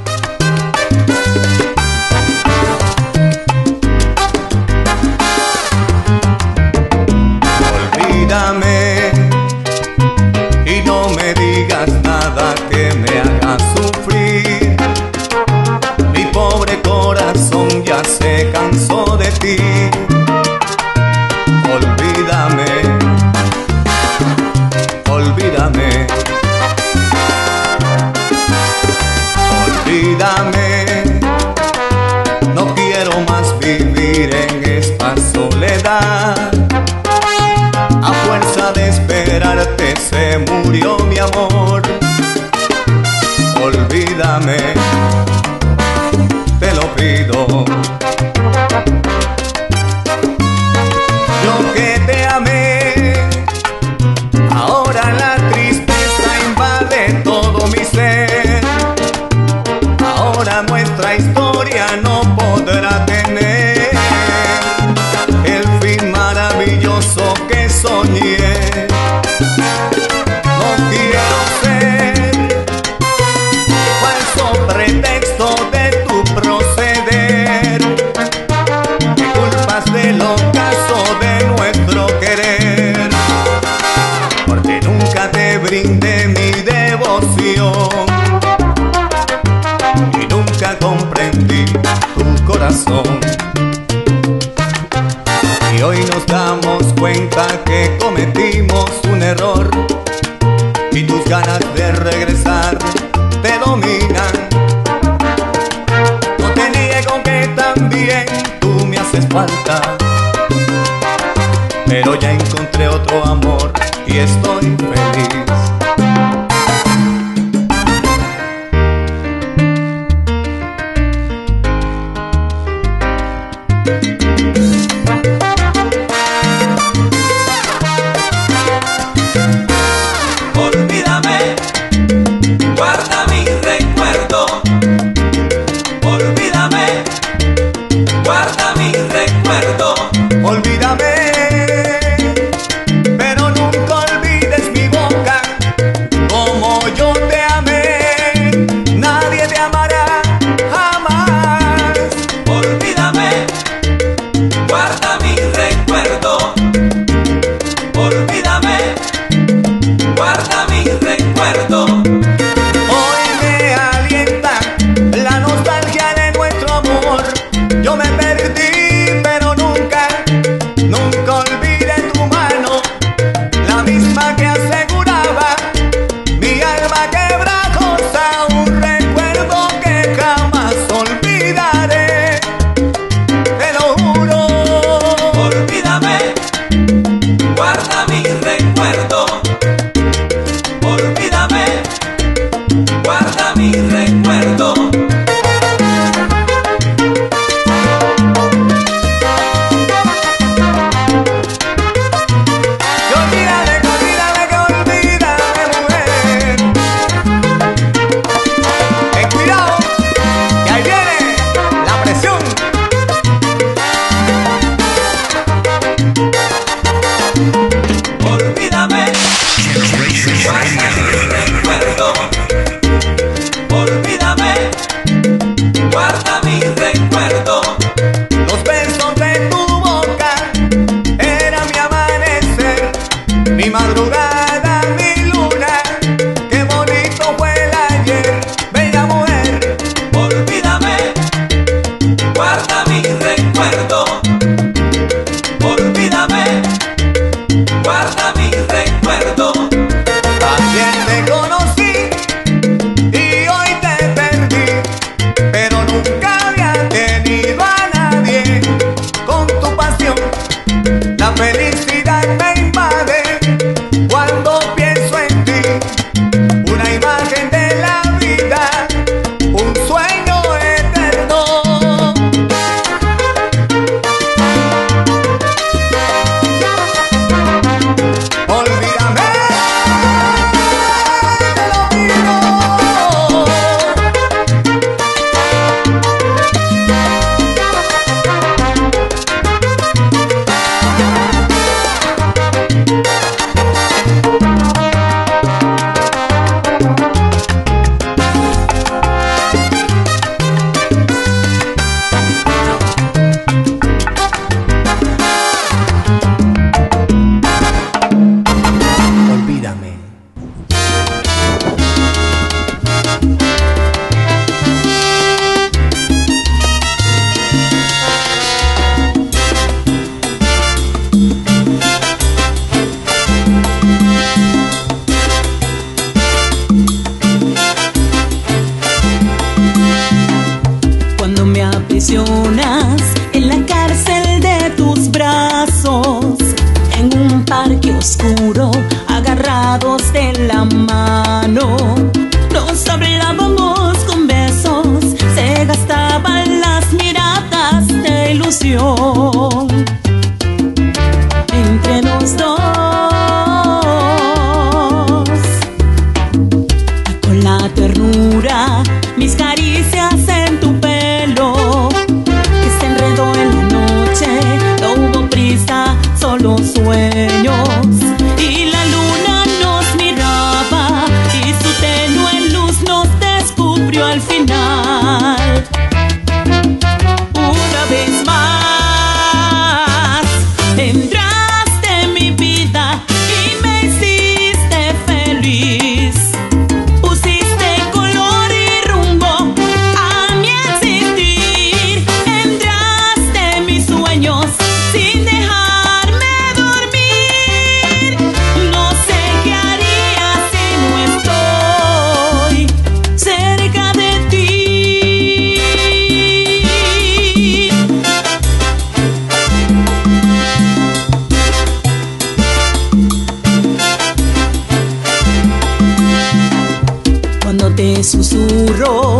te susurro.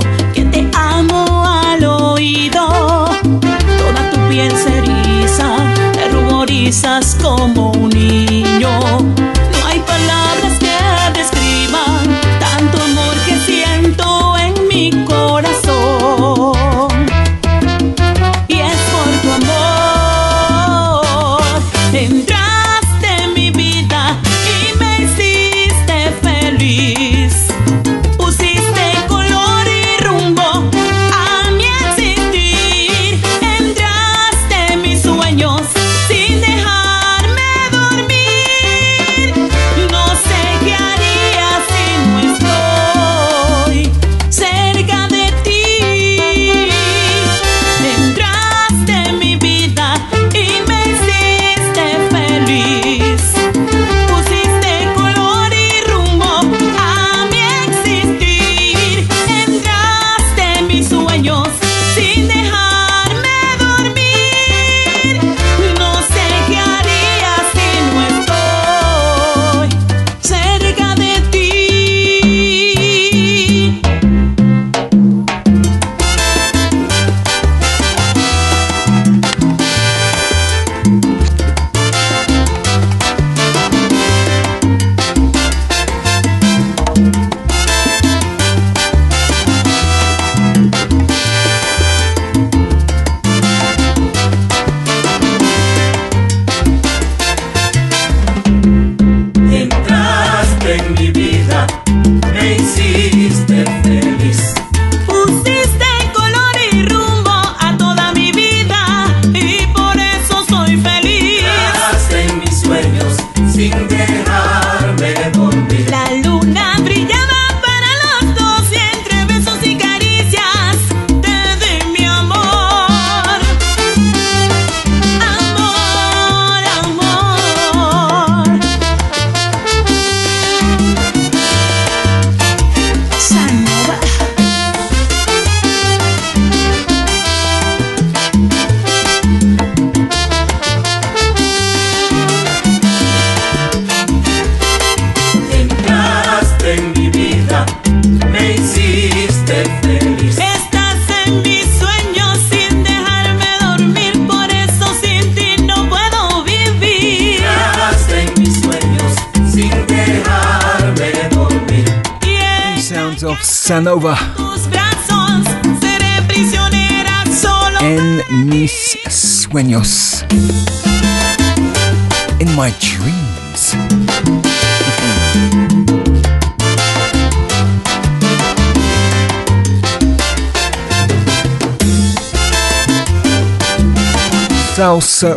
Salsa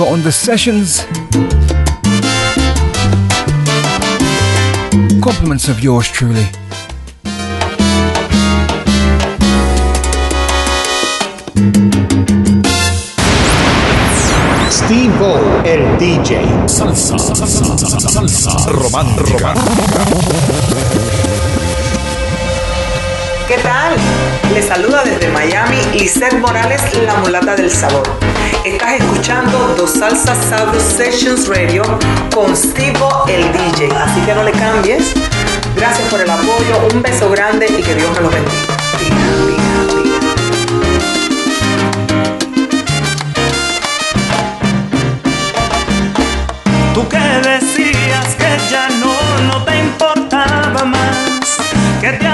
uh, on the sessions. Compliments of yours truly. Steve O, el DJ. Salsa, salsa, salsa, romántica. ¿Qué tal? Les saluda desde Miami Lisette Morales, la mulata del sabor. Estás escuchando Dos Salsas Sabrus Sessions Radio con Stivo el DJ. Así que no le cambies. Gracias por el apoyo. Un beso grande y que Dios te lo bendiga. Tú que decías que ya no, no te importaba más, que te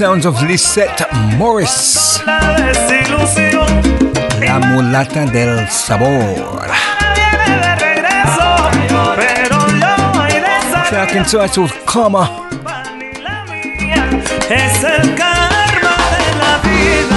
Sounds of Lisette Morris. La mulata del sabor. Track entitled Karma. Es el karma de la vida.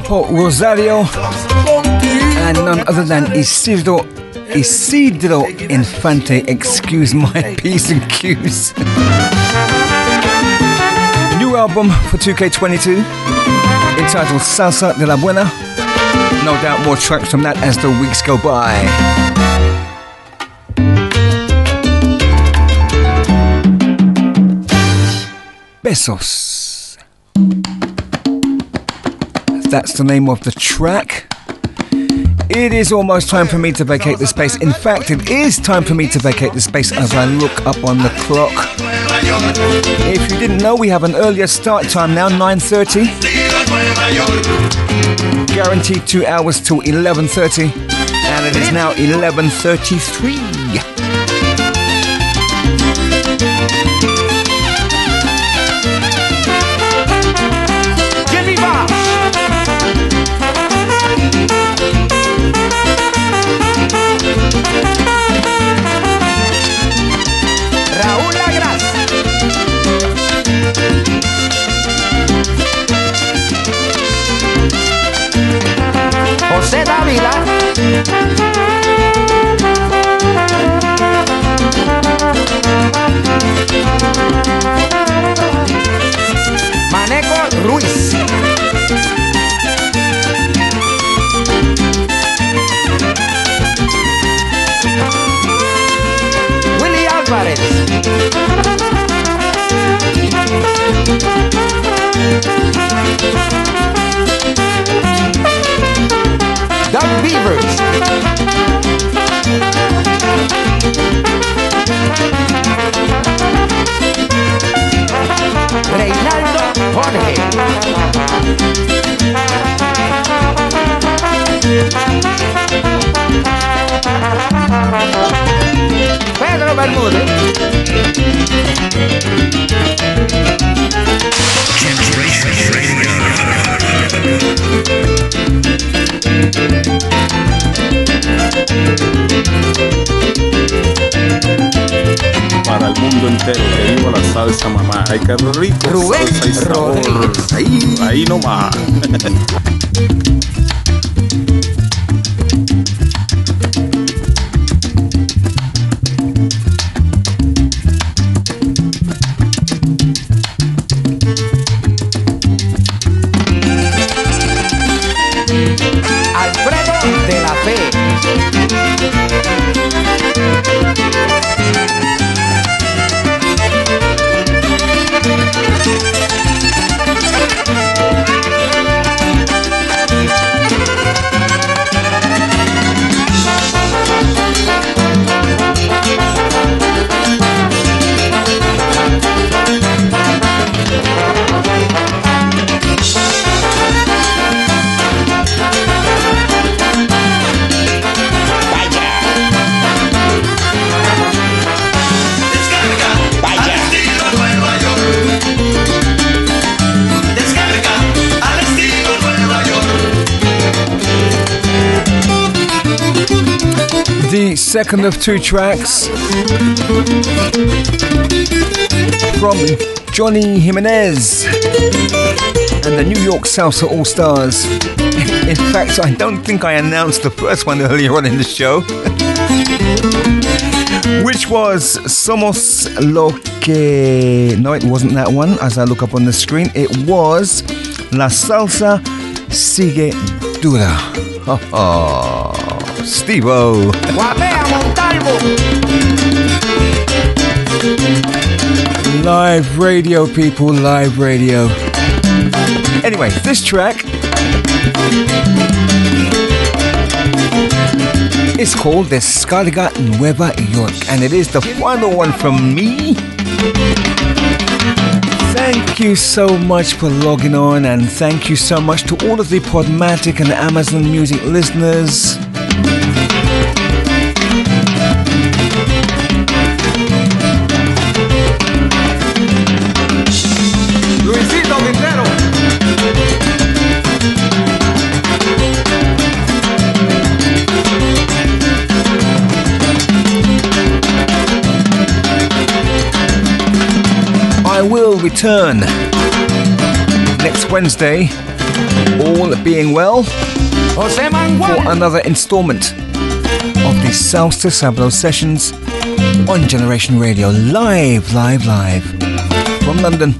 Papo Rosario, and none other than Isidro, Isidro Infante. Excuse my P's and Q's. New album for 2K22 entitled Salsa de la Buena. No doubt more tracks from that as the weeks go by. Besos. That's the name of the track. It is almost time for me to vacate the space. In fact, it is time for me to vacate the space as I look up on the clock. If you didn't know, we have an earlier start time now, 9:30. Guaranteed 2 hours till 11:30, and it is now 11:33. Thank you. Beavers. Reinaldo Jorge. Pedro Bermúdez. mundo entero. Que viva la salsa, mamá. Ay, qué rico. Rubén, salsa y sabor. Rubén. Ahí, ahí nomás. second of two tracks from Johnny Jimenez and the New York Salsa All Stars. In fact, I don't think I announced the first one earlier on in the show, which was Somos Lo Que. No, it wasn't that one as I look up on the screen. It was La Salsa Sigue Dura. O. Guapea Montalvo. Live radio, people, live radio. Anyway, this track is called Descarga Nueva York, and it is the final one from me. Thank you so much for logging on, and thank you so much to all of the Podomatic and Amazon Music listeners. Return. Next Wednesday, all being well, for another installment of the Salsa Sabro sessions on Generation Radio, live, live, live from London.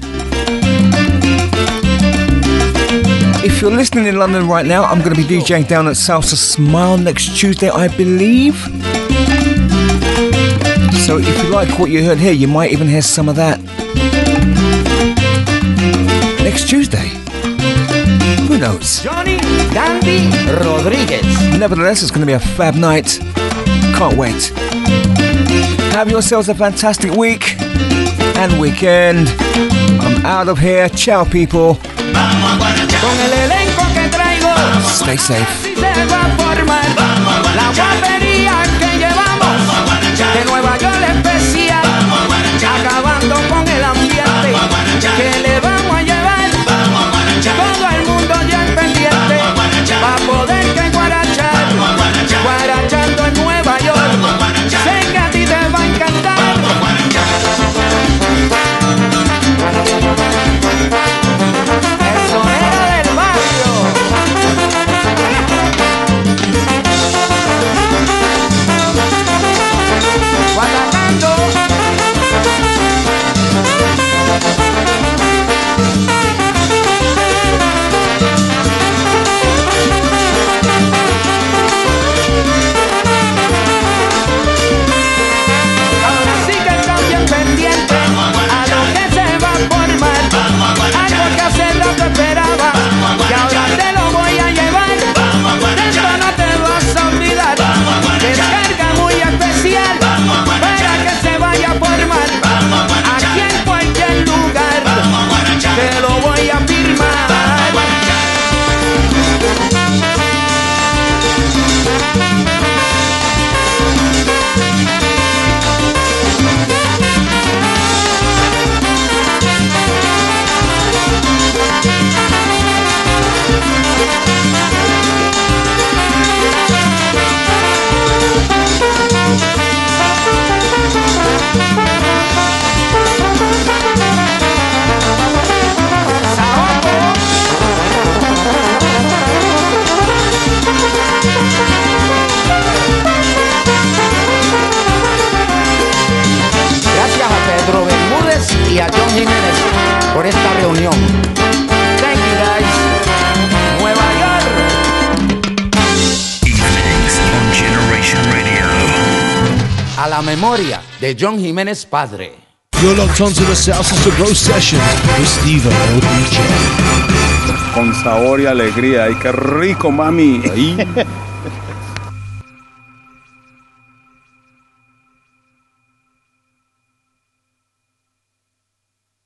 If you're listening in London right now, I'm going to be DJing down at Salsa Smile next Tuesday, I believe. So if you like what you heard here, you might even hear some of that next Tuesday. Who knows? Johnny Dandy Rodríguez. Nevertheless, it's going to be a fab night. Can't wait. Have yourselves a fantastic week and weekend. I'm out of here. Ciao, people. Con el elenco que traigo. Stay safe. Unión. Thank you guys. Nueva York. Evenings on Generation Radio. A la memoria de John Jiménez Padre. You're locked onto the Salsa Sabro session with Steve LDJ. Con sabor y alegría. ¡Ay, qué rico, mami! Ahí.